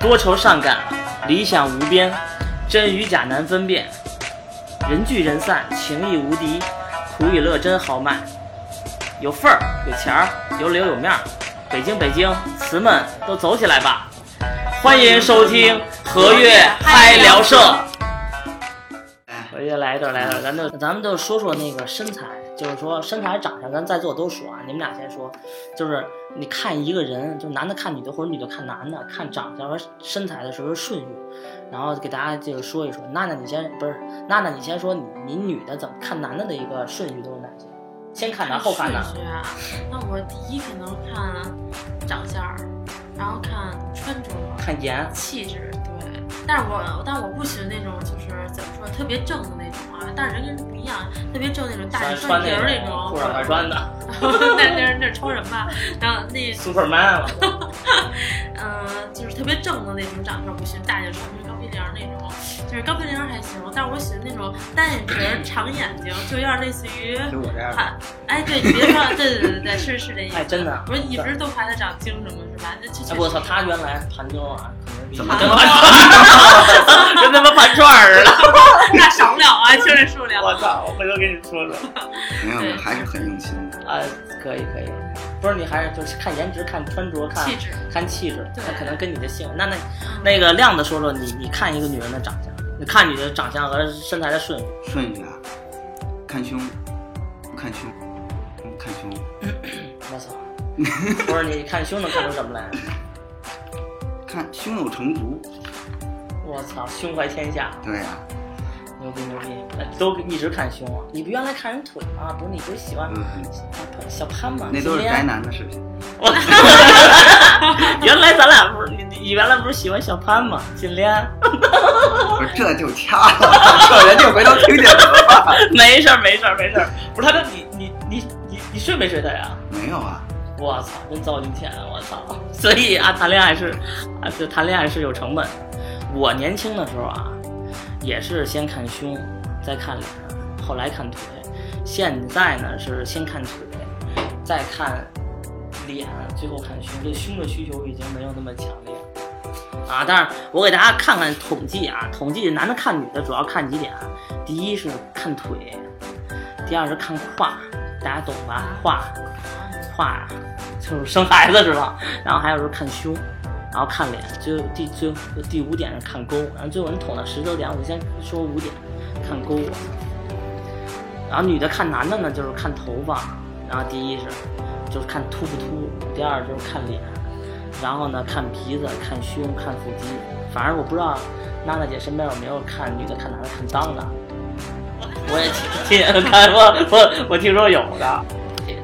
多愁善感，理想无边，真与假难分辨，人聚人散，情义无敌，苦与乐真豪迈，有份儿，有钱儿，有脸有面儿，北京北京，词们都走起来吧！欢迎收听和悦嗨聊社。我也来一段，来一段，咱就咱们就说说那个身材，就是说身材长相，咱在座都说啊，你们俩先说，就是你看一个人，就男的看女的或者女的看男的，看长相和身材的时候顺序，然后给大家这个说一说。娜娜你先不是，娜娜你先说你你女的怎么看男的的一个顺序都是哪些？先看男后看男。顺序啊，那我第一可能看长相儿，然后看穿着、看颜，气质，对。但是我但我不喜欢那种就是怎么说特别正的那种啊，但是人跟人不一样，特别正那种大穿皮儿那种，裤衩还穿的 那那那是超人吧？然后那 Superman 了，嗯，就是特别正的那种长相不行，大眼双鼻梁那种，就是高鼻梁还行，但是我喜欢那种单眼皮、长眼睛，就有点类似于就我这样的。哎，对你别说，对对对对，是是这意思。哎真的不是一直都排他长精什么是吧？那我操，他原来盘妞啊，可能比怎么跟盘串跟他妈盘串儿似的。那少不了啊，听这数量。我操，我回头跟你说说。没有，对还是很用心的。啊，可以可以，不是你还是就是看颜值、看穿着、看气质看气质，对那可能跟你的性。那那那个亮子说说你你看一个女人的长相，你看你的长相和身材的顺序。顺序啊，看胸，不看胸，不看胸，我操，不是你看胸能看出什么来？看胸有成竹。我操，胸怀天下，对呀、牛逼牛逼，呃都一直看胸啊！你不原来看人腿吗？不是你不是喜欢嗯，小潘吗？那都是宅男的视频。我 原来咱俩不是你你原来不是喜欢小潘吗？金莲，不是，这就掐了，这人家回头听见怎么办？没事儿没事儿没事儿，不是他这你你你你你睡没睡他呀？没有啊，我操，真糟践钱！我操！所以啊，谈恋爱是啊，这谈恋爱是有成本。我年轻的时候啊，也是先看胸，再看脸，后来看腿。现在呢是先看腿，再看脸，最后看胸。这胸的需求已经没有那么强烈了啊。但是我给大家看看统计啊，统计男的看女的主要看几点？第一是看腿，第二是看胯，大家懂吧？胯，胯就是生孩子是吧？然后还有是看胸，然后看脸，最后第最后第五点是看沟，然后最后你捅到十九点，我先说五点，看沟。然后女的看男的呢，就是看头发，然后第一是就是看秃不秃，第二就是看脸，然后呢看鼻子、看胸、看腹肌。反正我不知道娜娜姐身边有没有看女的看男的看脏的，我也听听看我我我听说有的。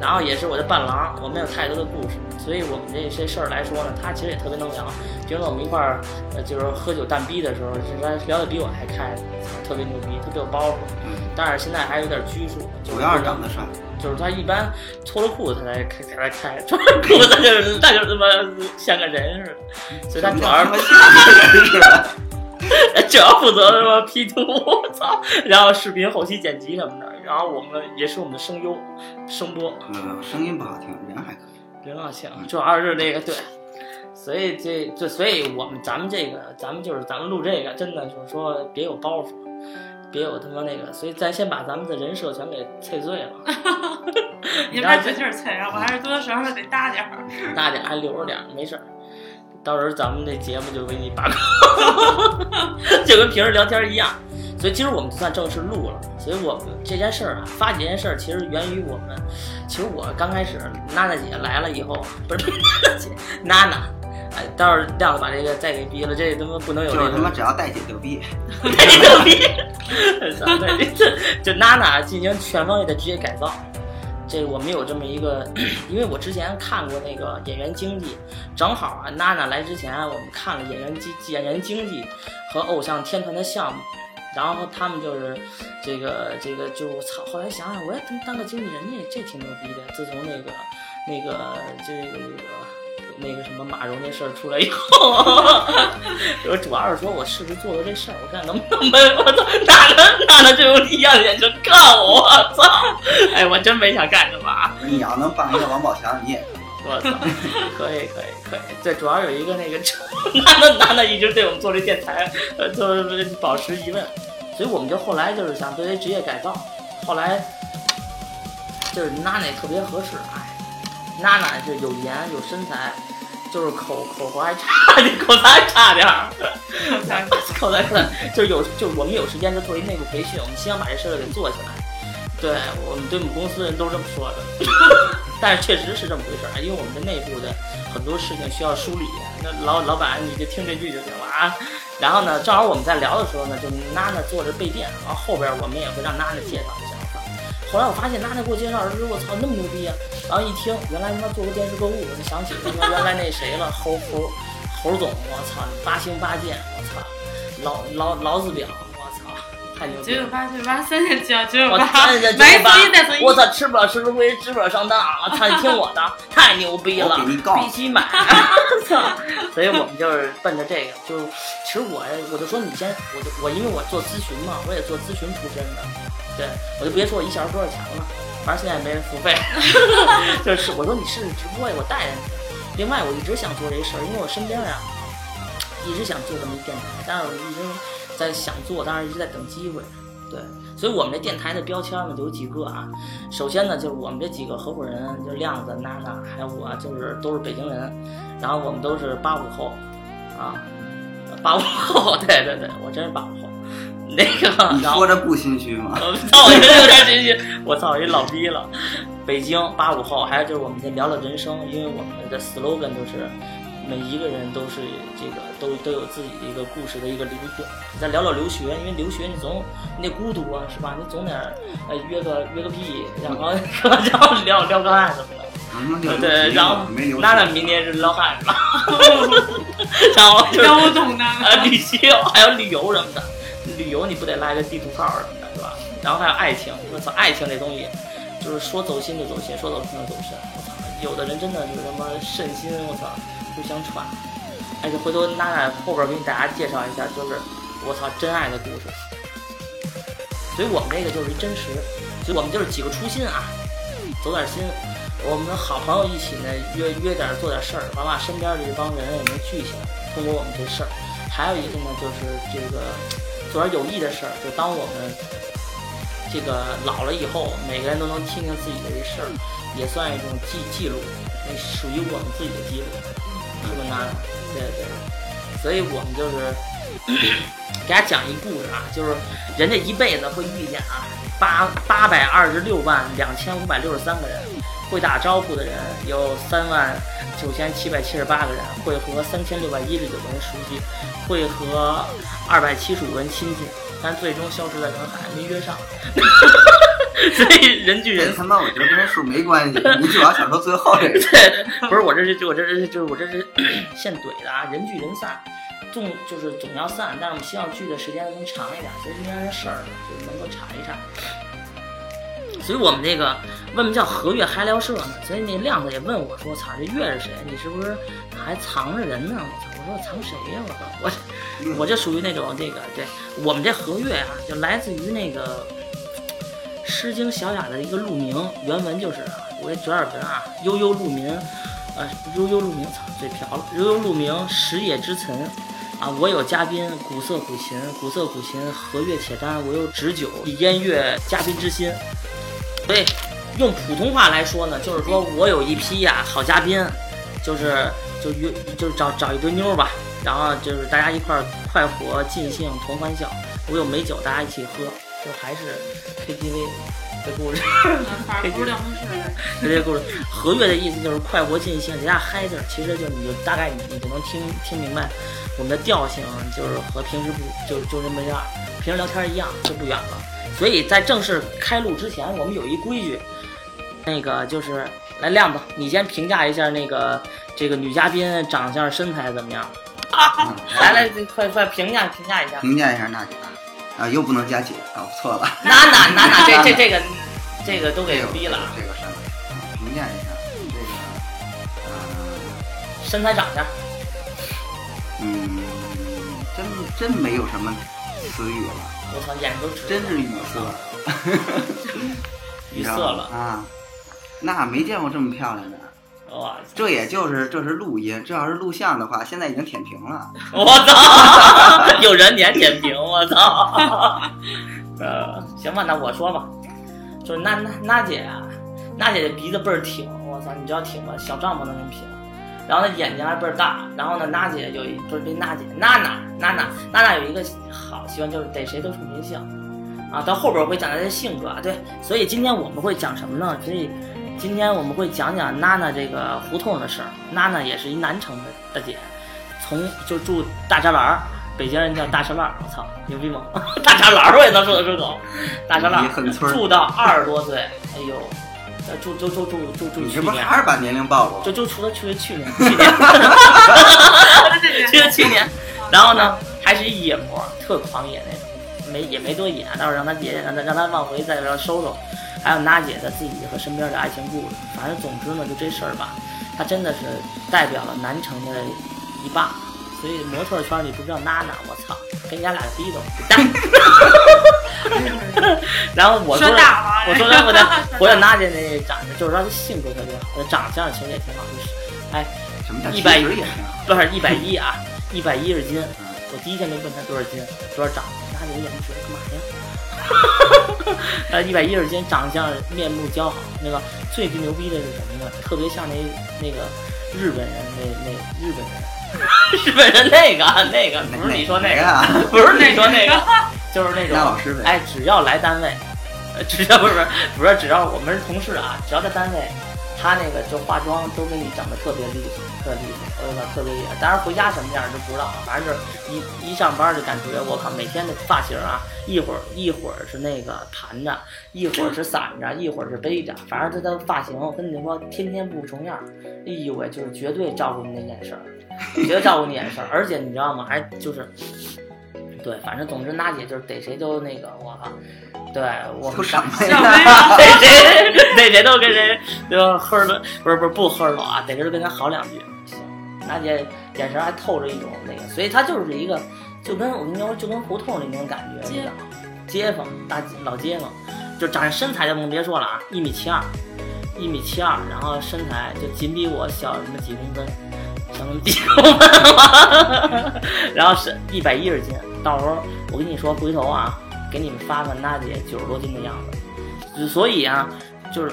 然后也是我的伴郎，我没有太多的故事，所以我们这些事儿来说呢，他其实也特别能聊。平时我们一块儿，呃，就是喝酒蛋逼的时候，就是他聊的比我还开，特别牛逼，特别有包袱。嗯，但是现在还有点拘束，主要是长得帅。就是他一般脱了裤子他才开才开，脱了裤子就是那就他妈像个人似的，所以他主要是像个人似的。主要负责什么 P 图，我操，然后视频后期剪辑什么的，然后我们也是我们的声优、声波，嗯，声音不好听，人还可以。人好像主要是这个对，所以这这所以我们咱们这个咱们就是咱们录这个真的就是说别有包袱，别有他妈那个，所以咱先把咱们的人设全给碎碎了，你们这劲儿脆啊，我还是多多少少得搭 点儿。大点儿还留着点儿，没事儿。到时候咱们这节目就为你把控，就跟平时聊天一样。所以今儿我们就算正式录了。所以我们这件事儿啊，发起这件事儿其实源于我们。其实我刚开始娜娜姐来了以后，不是 娜娜姐，娜娜，哎，到时候亮子把这个再给逼了，这他妈不能有这个就是他妈只要带姐就逼。带姐就逼！操，对，这就娜娜进行全方位的职业改造。这我们有这么一个，因为我之前看过那个演员经济，正好啊，娜娜来之前我们看了演员经演员经济和偶像天团的项目，然后他们就是这个这个就我操，后来想想，我也当当个经纪人，这这挺牛逼的。自从那个那个这个那个那个什么马蓉那事儿出来以后，我主要是说我试试做做这事儿，我看能不能没我操，哪能哪能就用异样的眼睛看我，操！哎，我真没想干什么。你要能当一个王宝强，你也。我操，可以可以可以，对，主要有一个那个娜娜娜娜一直对我们做这电台，呃，就是保持疑问，所以我们就后来就是想作为职业改造，后来就是娜娜也特别合适，哎，娜娜是有颜有身材，就是口口活还差，口才还差点儿，口才可能 就是有就是我们有时间就做一内部培训，我们希望把这事儿给做起来。对我们对我们公司人都这么说的，但是确实是这么回事儿，因为我们的内部的很多事情需要梳理。那老老板你就听这句就行了啊。然后呢，正好我们在聊的时候呢，就娜娜坐着备电，然后后边我们也会让娜娜介绍一下。后来我发现娜娜给我介绍的时候，我操那么牛逼啊！然后一听，原来他妈做过电视购物，我就想起他妈原来那谁了，猴猴猴总，我操，八星八剑，我操，老老老子表。太牛！九九八九九八三千九九九我八，看着买鸡再送一。我操，吃不了吃不亏，吃不了上当，啊操，你听我的，太牛逼了，你必须买！操！所以我们就是奔着这个，就其实我我就说你先，我就我因为我做咨询嘛，我也做咨询出身的，对我就别说我一小时多少钱了，反正现在也没人付费，就是我说你试试直播呀，我带着你。另外我一直想做这事儿，因为我身边啊一直想做这么一电台，但是我一直。在想做，当然一直在等机会，对，所以我们这电台的标签呢就有几个啊。首先呢，就是我们这几个合伙人，就是亮子、娜娜还有我，就是都是北京人，然后我们都是八五后，啊，八五后，对对对，我真是八五后。那个，你说这不心虚吗？我操，我真有点心虚，我操，我一老逼了。北京八五后，还有就是我们在聊聊人生，因为我们的 slogan 就是。每一个人都是这个，都都有自己的一个故事的一个灵魂。再聊聊留学，因为留学你总你得孤独啊，是吧？你总得呃约个约个屁，然后 然后聊聊个案什么的。对，然后娜娜明年是撩汉是吧？然后就是我懂的。啊，旅行还有旅游什么的，旅游你不得来个地图炮什么的，是吧？然后还有爱情，我操，爱情这东西就是说走心就走心，说走心就走心。我操，有的人真的就是他妈肾心，我操。互相传，而且回头娜娜后边给你大家介绍一下，就是我操真爱的故事。所以我们这个就是一真实，所以我们就是几个初心啊，走点心。我们好朋友一起呢约约点做点事儿，完把身边的这帮人也能聚起来。通过我们这事儿，还有一个呢就是这个做点有益的事儿，就当我们这个老了以后，每个人都能听听自己的这事儿，也算一种记记录，那属于我们自己的记录。是吧？娜对对，所以我们就是 给大家讲一故事啊，就是人家一辈子会遇见啊，八八百二十六万两千五百六十三个人，会打招呼的人有三万九千七百七十八个人，会和三千六百一十九个人熟悉，会和二百七十五人亲近，但最终消失在人海，没约上。所以人聚人，散，那我觉得跟这数没关系，你主要想说最后这个。对，不是我这是就我这是就是我这是 现怼的啊！人聚人散，总就是总要散，但是我们希望聚的时间能长一点，所以这件事儿就能够查一查。所以我们这个为什么叫和月嗨聊社呢？所以那亮子也问我说：“操，这月是谁？你是不是还藏着人呢？”我操，我说藏谁呀？我，我 我这属于那种这个，对我们这和悦啊，就来自于那个。《诗经·小雅》的一个鹿鸣，原文就是我给转耳文啊，悠悠鹿鸣，呃，悠悠鹿鸣，操，嘴瓢了，悠悠鹿鸣，食野之岑，啊，我有嘉宾，鼓瑟鼓琴，鼓瑟鼓琴，和悦且甘，我有旨酒，以烟悦嘉宾之心。所以用普通话来说呢，就是说我有一批呀好嘉宾，就是就约就是找找一堆妞吧，然后就是大家一块儿快活尽兴同欢笑，我有美酒，大家一起喝。就还是 KTV 的故事，KTV 两回事。这些故事，和悦的意思就是快活尽兴，人家嗨字儿，其实就你就大概你你就能听听明白，我们的调性就是和平时不就就这么样，平时聊天一样，就不远了。所以在正式开录之前，我们有一规矩，那个就是来亮子，你先评价一下那个这个女嘉宾长相身材怎么样？来来，快快评价评价一下，评价一下娜姐。啊，又不能加姐，搞错了。娜娜娜娜，这这 这个，这个都给逼了。这个身份，评价一下，这个身材长相，嗯，真真没有什么词语了，我操，眼睛都直了，真是语塞，语塞了，啊！那没见过这么漂亮的，哇！这也就是这是录音，这要是录像的话，现在已经舔屏了。我操！有人脸舔屏，我操！呃，行吧，那我说吧，就是娜娜娜姐啊，娜姐的鼻子倍儿挺，我操，你知道挺吗？小帐篷那种挺。然后呢，眼睛还倍儿大。然后呢，娜姐有一不是这娜姐，娜娜娜娜娜娜有一个好习惯，就是逮谁都冲谁笑。啊，到后边我会讲她的性格啊，对，所以今天我们会讲什么呢？所以今天我们会讲讲娜娜这个胡同的事儿。娜娜也是一南城的大姐，从就住大栅栏儿，北京人叫大栅栏儿，我操，牛逼吗？大栅栏儿我也能说得出口，大栅栏儿儿住到二十多岁，哎呦，呃住住住住住住你这不，还是把年龄暴露了？就就除了去去年，去年去年去年，然后呢还是一野模，特狂野那种，没也没多野，到时候让他姐姐让他让他往回再让收收，还有娜姐的自己和身边的爱情故事，反正总之呢就这事儿吧，她真的是代表了南城的一霸，所以模特圈里不知道娜娜，我操，跟人家俩逼斗，蛋。然后我说 我说的我的我的娜姐那长相，就是说她性格特别好，她长相其实也挺好，就是哎什么叫一百其实也挺好？不是一百一啊，一百一十斤。嗯我第一天就问她多少斤，多少长，娜姐有眼神干嘛呀？呃，一百一十斤，长相面目姣好，那个最牛逼的是什么呢？特别像那那个日本人，那那日本人，日本人那个那个不是你说那个，哪啊？不是你说那个，就是那种那老师呗。哎，只要来单位，呃，只要不是不是，只要我们是同事啊，只要在单位，他那个就化妆都给你整的特别利索，特利索，我操，特别厉害。当然回家什么样就不知道了，反正就是一一上班就感觉我靠，每天的发型啊，一会儿一会儿是那个盘着，一会儿是散着，一会儿是背着，反正他的发型，我跟你说，天天不重样。哎呦喂，就是绝对照顾你的眼神儿，绝对照顾你眼神儿，而且你知道吗？还就是。对，反正总之，娜姐就是逮谁都那个，我靠，对我都什么小呀？逮谁逮谁都跟谁就呵儿的，不是不是不呵儿了啊，逮谁都跟他好两句。行，娜姐眼神还透着一种那个，所以她就是一个，就跟我跟你说，就跟胡同里那种感觉，你知道吗？街坊大老街坊，就长身材就更别说了啊，一米七二，一米七二，然后身材就仅比我小什么几公分，小那么几公分吧，然后是一百一十斤，到时候我跟你说，回头啊，给你们发发娜姐九十多斤的样子。所以啊，就是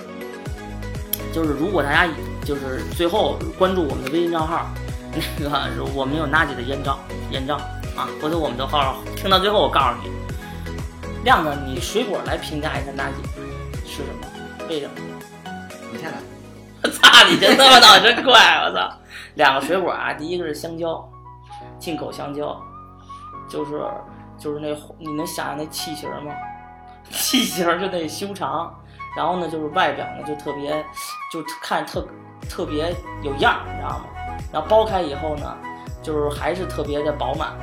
就是，如果大家就是最后关注我们的微信账号，那个我们有娜姐的艳照艳照啊，回头我们的号听到最后，我告诉你，亮子，你水果来评价一下娜姐是什么？为什么？你先来。我操，你这他妈脑真快！我操，两个水果啊，第一个是香蕉，进口香蕉，就是就是那你能想象那气型吗？气型就那修长，然后呢就是外表呢就特别，就看着特特别有样儿，你知道吗？然后剥开以后呢，就是还是特别的饱满。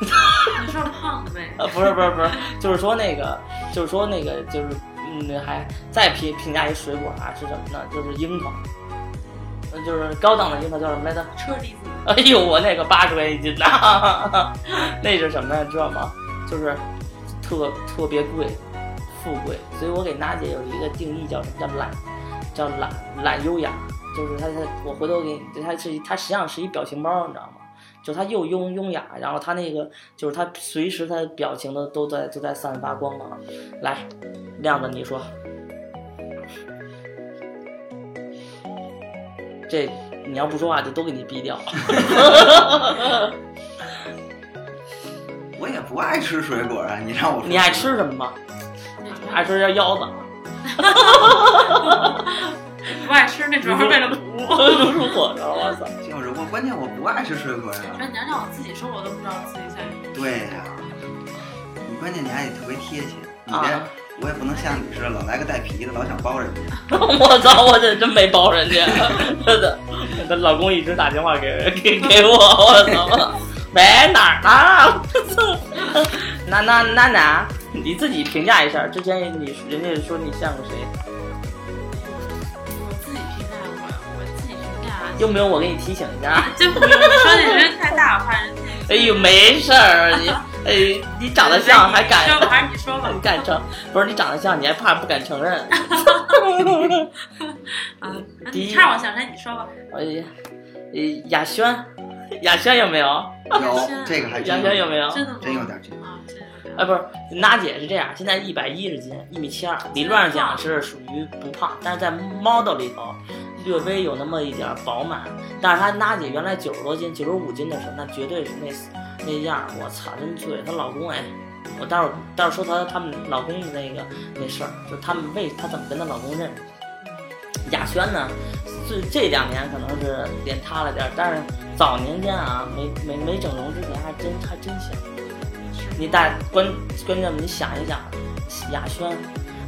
你说胖的呗？呃，不是不是不是，就是说那个，就是说那个，就是嗯，还再评评价一水果啊，是什么呢？就是樱桃，嗯就是高档的樱桃叫什么来着？车厘子，哎呦，我那个八十块钱一斤呢，那是什么呀？知道吗？就是特特别贵，富贵。所以我给娜姐有一个定义，叫什么叫懒，叫懒懒优雅。就是它它，我回头给你，它是它实际上是一表情包，你知道吗？就他又优优雅，然后他那个就是他随时他表情的都在都在散发光芒。来，亮子你说，这你要不说话就都给你毙掉。我也不爱吃水果啊，你让我 你爱吃什么吗？爱吃点腰子 不爱吃那主要是为了补。都是火烧，我操！就是我，关键我不爱吃水果呀。那你要让我自己说，我都不知道自己在。对呀、你关键你还得特别贴切，你啊、我也不能像你似的老来个带皮的，老想包人家。我操！我这真没包人家，真的。我老公一直打电话给给给我，我操！喂，哪儿呢？那那那哪，你自己评价一下，之前你人家说你像个谁？用不用我给你提醒一下？就不用，你说你人 太大，我怕人哎呦，没事儿，你 哎，你长得像还敢说吧，还是你说吧你。敢承？不是你长得像，你还怕不敢承认？啊，那第一你差我想谁？你说吧。哎呀，呃雅轩，雅轩有没有？有这个还雅真有，轩有没有？真的吗？真有点这个。啊，真有点。哎，不是，娜姐是这样，现在一百一十斤，一米七二，理论上讲是属于不胖，但是在 model 里头略微有那么一点饱满。但是她娜姐原来九十多斤，九十五斤的时候，那绝对是那那样儿，我操，真醉。她老公哎，我待会儿待会儿说她他们老公的那个那事儿，就他们为她怎么跟她老公认识。雅轩呢，这这两年可能是脸塌了点儿，但是早年间啊，没没没整容之前还真还真像。你大关关键你想一想，雅轩，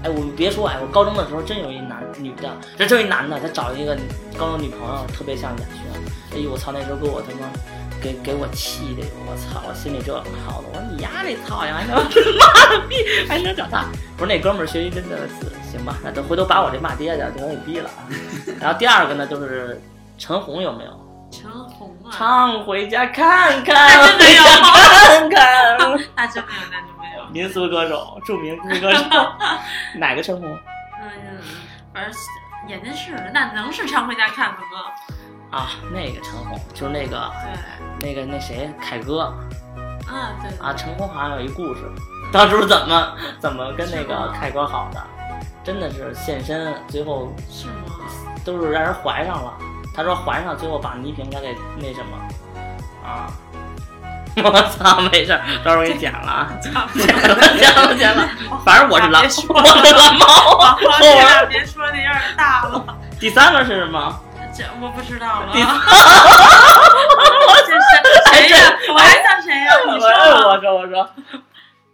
哎，我别说哎，我高中的时候真有一男女的，这真有一男的，他找一个高中女朋友，特别像雅轩。哎呦我操，那时候给我他妈给给我气的，我操，我心里这好的，我说你丫这操呀，还能 妈的逼，还能找他？不是那哥们儿学习真的是行吧？那等回头把我这骂爹的就给毙了啊。然后第二个呢，就是陈红有没有？陈红啊，常回家看看，那真的有回家看看。那真没有，那就没有。民俗歌手，著名民俗歌手，哪个陈红嗯，反正眼睛是，那能是常回家看看吗？啊？那个陈红就是那个对，那个那谁凯哥啊对啊，陈红好像有一故事，当初怎么怎么跟那个凯哥好的，真的是现身，最后是吗？都是让人怀上了。他说还上，最后把倪萍他给那什么啊。我操，没事儿，到时候给你剪了啊，剪了，剪了，剪了。反正我是蓝，我是蓝猫啊。我这俩别说的有点大了，第三个是什么？这我不知道了。第这 是谁呀？我还想谁呀？你说吧。我说我说，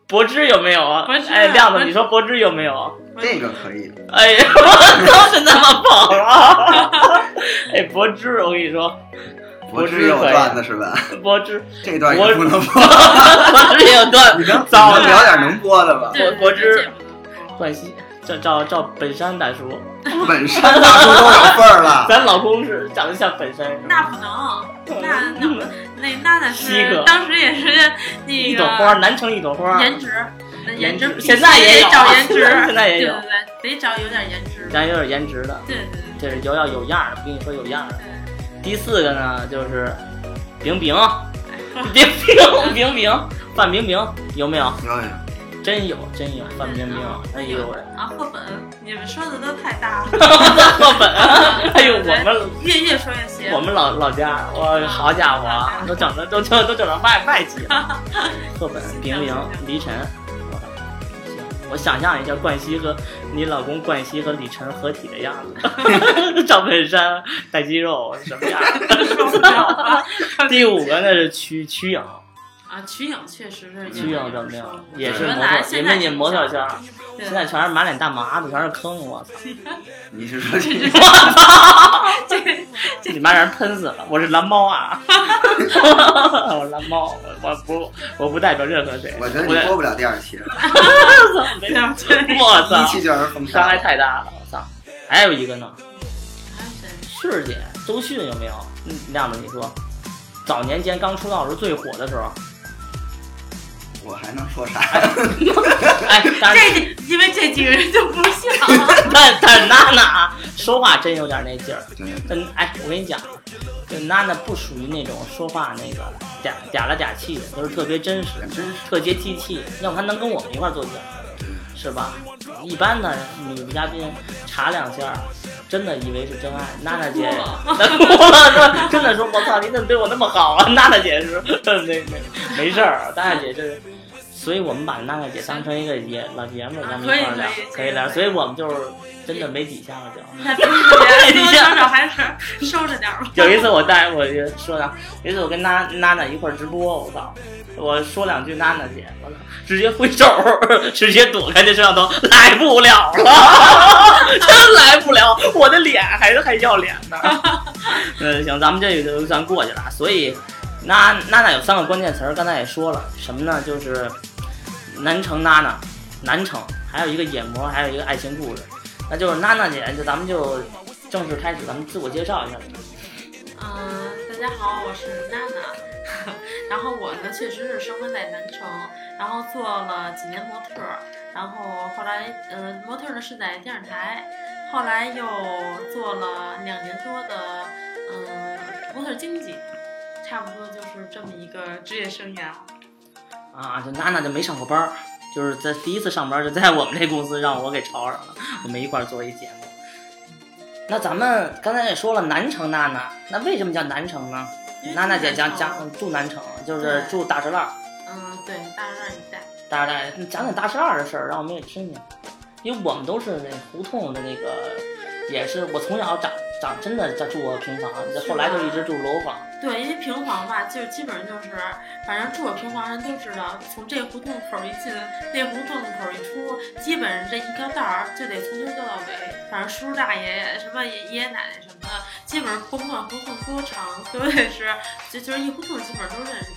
柏芝有没有啊？柏芝哎，亮子，你说柏芝有没有？这个可以，哎呀，我操，是那么跑了。哎，柏芝，我跟你说，柏芝有段子是吧？柏芝，这段也不能播，柏芝也有段你能早聊点能播的吧？柏柏芝冠希，照照照本山大叔，本山大叔都有份儿了，咱老公是长得像本山？那不能，那那那娜娜西哥是当时也是那一朵花，个南城一朵花，颜值，颜值现在也有得找颜值，现在也有对对对，得找有点颜值。咱有点颜值的，对对对这是有要有样儿的，我跟你说有样儿的。第四个呢，就是冰冰，冰冰冰冰，范冰冰有没有？有有，真有真有范冰冰，哎呦喂，啊，赫本，你们说的都太大了，赫本，哎呦我们 越越说越邪。我们老老家，我好家伙啊，都整的都都都整成外外籍了。赫本、冰冰、黎晨，我，我想象一下冠希和你老公冠希和李晨合体的样子，赵本山带肌肉什么样？第五个那是曲曲颖，啊，瞿颖确实是瞿颖怎么样？也是模特，也是你模特圈儿，现在全是满脸大麻子，全是坑，我操！你是说这 我操 这你妈让人喷死了！我是蓝猫啊，我是蓝猫，我我不我不代表任何谁，我觉得我你播不了第二期了，没有我操一，期就让人封伤害杀。太大了，我操！还有一个呢，还有谁？旭儿姐周迅有没有？嗯，亮子你说，早年间刚出道的时候最火的时候，我还能说啥？哎，但是这因为这几个人就不像。但但是娜娜啊，说话真有点那劲儿。对但哎，我跟你讲，这娜娜不属于那种说话那个嗲嗲了嗲气的，都是特别真实，真实特接地气，要不她能跟我们一块儿做节目，是吧？一般的女嘉宾查两下，真的以为是真爱。娜娜姐，那 哭了，真的说，我操，你怎么对我那么好啊？娜娜姐是 没没没事儿，娜娜姐是。所以我们把娜娜姐当成一个爷老爷们儿，咱们一块儿聊可以聊。所以我们就是真的没底线了，就。那多多少少还是收着点吧。有一次我带我就说呢，有一次我跟娜娜娜一块儿直播，我操，我说两句娜娜姐，我操，直接挥手，直接躲开这摄像头，来不了了，真来不了，我的脸还是还要脸的。嗯，行，咱们这个就算过去了。所以，娜娜娜有三个关键词儿，刚才也说了，什么呢？就是南城娜娜，南城，还有一个野魔，还有一个爱情故事。那就是娜娜姐，就咱们就正式开始，咱们自我介绍一下。嗯，大家好，我是娜娜。然后我呢，确实是生活在南城，然后做了几年模特，然后后来，呃，模特呢是在电视台，后来又做了两年多的，嗯，模特经纪，差不多就是这么一个职业生涯。啊，就娜娜就没上过班儿，就是在第一次上班就在我们这公司让我给吵上了，我们一块儿做一节目。那咱们刚才也说了南城娜娜，那为什么叫南城呢？娜娜姐讲讲住南城，就是住大栅栏。嗯，对，大栅栏一带。大栅栏，你讲讲大栅栏的事儿，让我们也听听。因为我们都是那胡同的那个，也是我从小长长真的在住过平房，后来就一直住楼房。对，因为平房吧，就是基本上就是，反正住过平房人都知道，从这胡同口一进，那胡同口一出，基本上这一条道儿就得从头走到尾。反正叔叔大爷什么爷爷奶奶什么的，基本上甭管胡同多长，都得是就就是一胡同基本上都认识。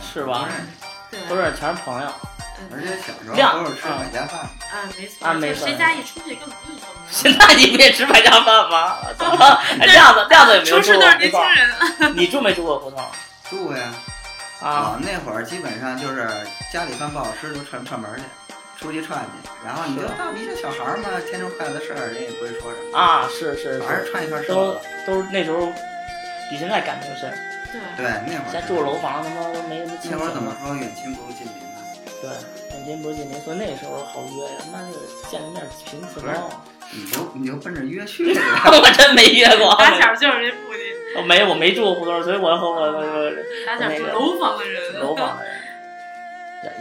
是吧？对，都是全是朋友。而且小时候都是吃百家饭。啊，没错。啊，没错。谁家一出去根本不会说。现在你不也吃百家饭吗？怎么？亮子，亮子也没有住过。年轻人。你住没住过胡同？住过呀。啊，那会儿基本上就是家里饭不好吃，就串串门去，出去串去。然后你就到你这小孩嘛，天生快乐的事儿，人也不会说什么。啊，是是。反正串一串吃。都都是那时候比现在感情深。对。对，那会儿。现在住楼房，他妈都没什么亲那会儿怎么说远亲不如近邻呢？对。您不是近邻，所以那时候好约呀，那是见个面频次高。你就你就奔着约去 我真没约过。打小就是这附近。我没，我没住过胡同，所以我和我我打小住楼房的人。楼房的人。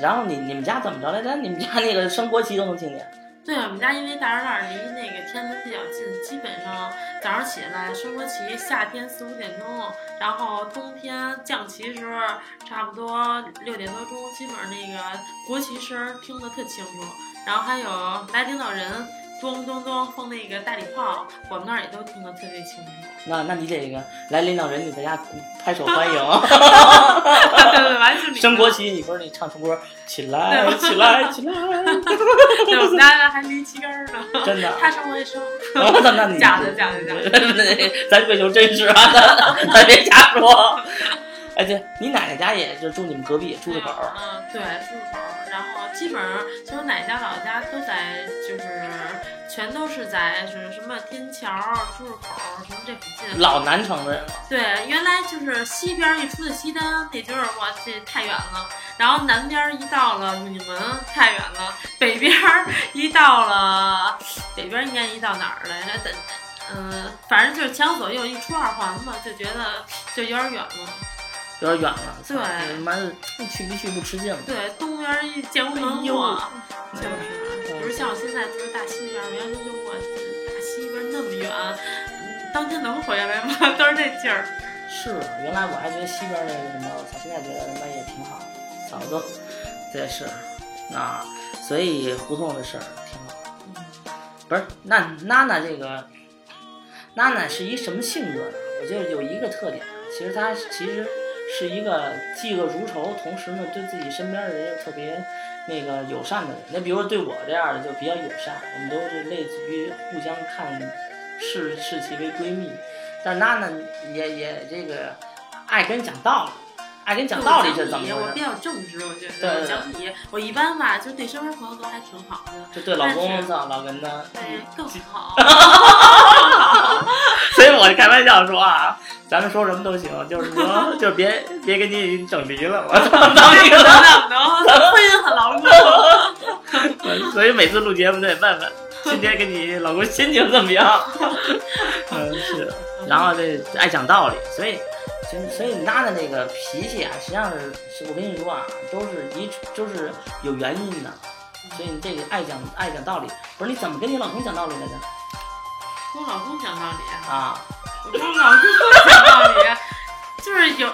然后你你们家怎么着来着？你们家那个升国旗都能听见。对，我们家因为大栅栏离那个天安门比较近，基本上早上起来升国旗，夏天四五点钟，然后冬天降旗时候差不多六点多钟，基本上那个国旗声听得特清楚。然后还有来领导人。咚咚咚，放那个大礼炮，我们那儿也都听得特别清楚。那那你这个来领导人，你在家拍手欢迎。对 对，完全。升国旗，你不是你唱什么歌？起来，起来，起来。对，我们家还没旗杆呢。真的。他升我也升。那你 假的，假的，假的。咱追求真实啊，咱别瞎说。哎，对你奶奶家也是住你们隔壁，住的口儿。嗯，对，住的口儿。然后基本上，其实我奶奶家、姥姥家都在，就是全都是在是什么天桥、出入口什么这附近。老南城的人了。对，原来就是西边一出的西单，那就是哇，这太远了。然后南边一到了永定门，太远了。北边一到了，北边应该一到哪儿来着？等，嗯，反正就是前后左右一出二环嘛，就觉得就有点远了。有点远了，对，他妈的去不去不吃劲了。对，东边建国门过，就是，比如像我现在住大西边，原来就我大西边那么远，当天能回来吗？都是这劲儿。是，原来我还觉得西边那个什么，我操，现在觉得他妈也挺好，差不多。这是，啊，所以胡同的事儿挺好。不是，那娜娜这个，娜娜是一什么性格呢？我觉得有一个特点，其实她其实。是一个嫉恶如仇，同时呢，对自己身边的人又特别那个友善的人。那比如说对我这样的就比较友善，我们都是类似于互相看视视其为闺蜜。但娜娜也也这个爱跟人讲道理，爱跟你讲道理是怎么我比较正直，我觉得讲理，我一般吧，就对身边朋友都还挺好的。就对老公操老跟呢，对更好。所以我就开玩笑说啊。咱们说什么都行，就是说，就别别给你整离了，我操，当一个能两能，婚姻很牢固。所以每次录节目都得问问，今天跟你老公心情怎么样？嗯，是。然后这爱讲道理，所以，所以所以你娜的那个脾气啊，实际上是，是我跟你说啊，都是一都是有原因的。所以你这个爱讲爱讲道理，不是你怎么跟你老公讲道理来着？跟我老公讲道理啊。我跟我老公讲道理，就是有，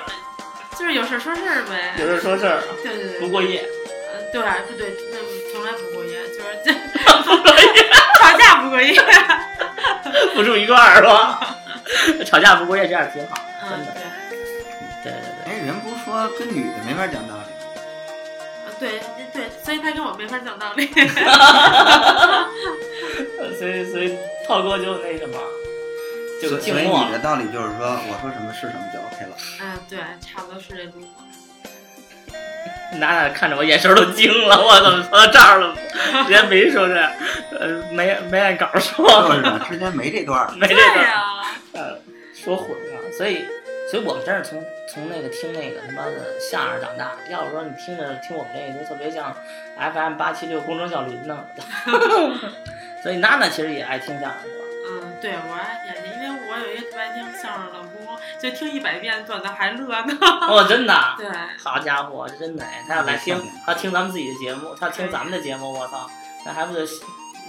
就是有事说事儿呗。有事说事儿。对对对。不过夜。呃，对不对？那从来不过夜，就是这 不过夜，不过夜，不住一块儿是吧？吵架不过夜这样挺好，真的。对对对。哎，人不是说跟女的没法讲道理？对对，所以他跟我没法讲道理。所以所以炮哥就那什么。就所以所以你的道理就是说，我说什么是什么就 OK 了。嗯，对，差不多是这路子。娜娜看着我眼神都惊了，我怎么说到这儿了？之前没说这，呃，没没按稿说，就是呢，之前没这段儿。没这个，对呀、呃，说混了，所以，所以我们真是从从那个听那个他妈的相声长大。要不说你听着听我们这个，就特别像 FM 八七六工程小林呢。所以娜娜其实也爱听相声，是吧？嗯，对我爱听，因为我有一个特别爱听相声的老公，就听一百遍段子还乐呢。哦，真的。对，好家伙，真的哎！他要来听，他听咱们自己的节目，他听咱们的节目，我操，那还不得，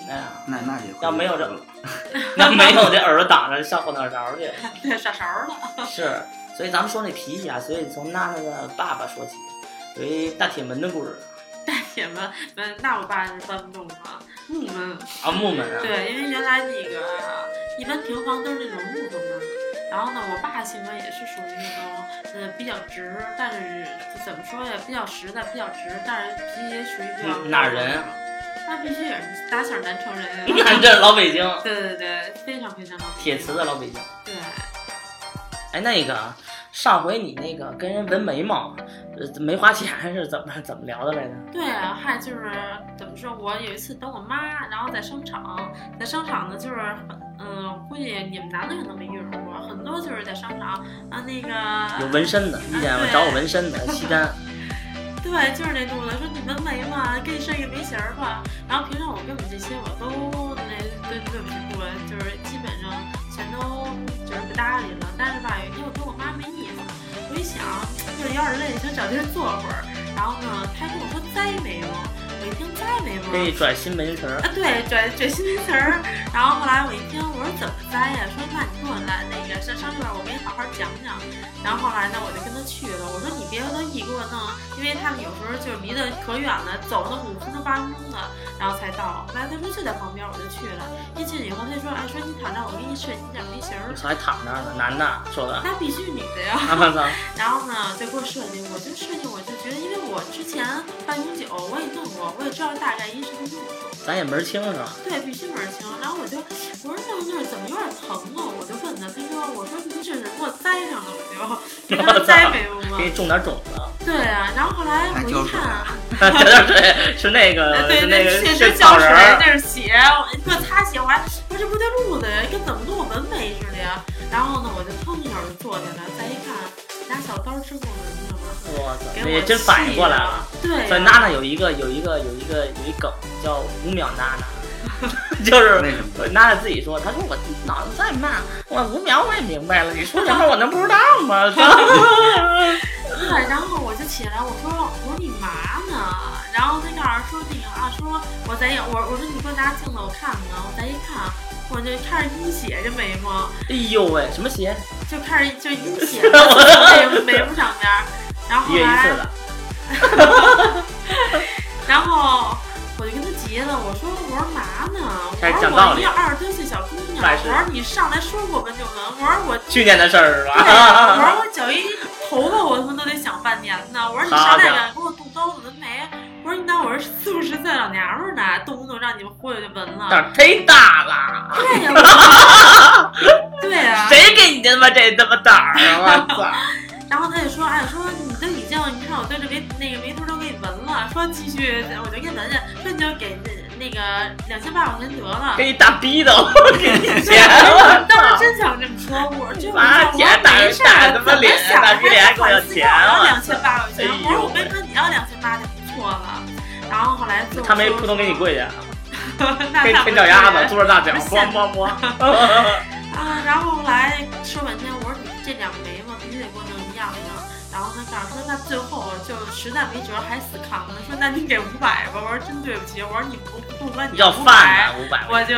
哎呀，那那也要没有这了，那没有这耳朵挡着上后脑勺去。对，傻勺了。是，所以咱们说那脾气啊，所以从娜娜的爸爸说起，有一大铁门的故事大铁门，嗯，那我爸是搬不动的，木门。啊，木门啊，对，因为原来那个一般平房都是那种木头门，然后呢，我爸性格也是属于那种呃比较直，但是怎么说呀，比较实在，比较直，但是脾气也属于比较哪人啊？那必须也是打小南城人呀。那这老北京，对对对，非常非常老铁瓷的老北京。对，哎，那个上回你那个跟人纹眉毛，呃，没花钱是怎么怎么聊的来着？对啊，还就是怎么说？我有一次等我妈，然后在商场，在商场呢，就是嗯、估计你们男的可能没遇着过，很多就是在商场啊那个有纹身的，遇见对找我纹身的西单，对，就是那路子，说你纹眉嘛，给你设一个眉形吧。然后平常我根本这些我都那对对不起不闻，就是基本上全都就是不搭理了。但是吧，有一天有点累，想找地儿坐会儿。然后呢，他跟我说栽没有，我一听栽眉毛，给你转新门词儿。啊，对，转转新名词儿。然后后来我一听，我说怎么栽呀？说那你跟我来那个上上这边，我给你好好讲讲。然后后来呢，我就跟他去了。我说你别乐意给我弄，因为他们有时候就是离得可远了，走那五分钟八分钟的，然后才到。后来他说就在旁边，我就去了。一进去以后，他说，哎，说你躺那儿，我给你设计点眉型儿还躺那儿呢，男的说的。那必须女的呀。啊我操，然后呢，就给我设计，我就设计，我就我之前办永久我也弄过，我也知道大概一什么路数。咱也门儿清是吧？对，必须门儿清。然后我就我说那那儿怎么有点疼啊？我就问他，他说我说您这是给我栽上了，我就 给他栽眉毛吗给？你种点种子。对啊，然后后来我一看，这点水是那个 对，对是那个是浇水那是血，我给我擦血，我还我说这不对路子呀，跟怎么跟我纹眉似的呀？然后呢，我就腾一会儿就坐下来，再一看，拿小刀支过纹上了。我操，给我真反应过来了。对呀，所以娜娜有一个有一个有一个有一梗叫五秒娜娜，就是为什么？娜娜自己说，她说我脑子再慢，我五秒我也明白了，你说什么我能不知道吗？对，然后我就起来，我说我说你嘛呢？然后他告诉说那个啊，说我再我我说你给我拿镜子我看看，我再一看，我就开始阴血这眉毛，哎呦喂，什么鞋？就开始就阴血在眉眉毛上边儿，然后后一月一次来的，然后我就跟他急了，我说我说嘛呢？我说我一二十多岁小姑娘，我说你上来说过纹就纹，我说我去年的事儿是对，我说？我绞一头发，我他妈都得想半年呢。我说你好家上来敢给我动刀子纹眉？我说你当我是四五十岁老娘们儿呢，动不动让你们忽悠就纹了。胆儿忒大了，对呀、我 对呀、谁给你他妈这他妈胆儿啊！我操！然后他就说，哎，说你都已经，你看我对这眉那个眉头纹了，说继续，我就给你纹去，说你就给那那个两千八块钱得了。给你大逼斗，给你钱，我当时！真想这么说，我这我没事儿，打他妈脸怎么想打逼脸还给我要两千八块钱，我说我没说你要两千八就不错了。然后后来他没说扑通给你，跪下，给你舔脚丫子，不嘬着大脚，不是咣咣咣。啊，然后后来说半天，我说你这两个眉毛必须得给我弄一样的。然后他告诉说，那最后就实在没辙还死扛着，说那你给五百吧。我说真对不起，我说你不不纹你要饭百呢，，五百。我就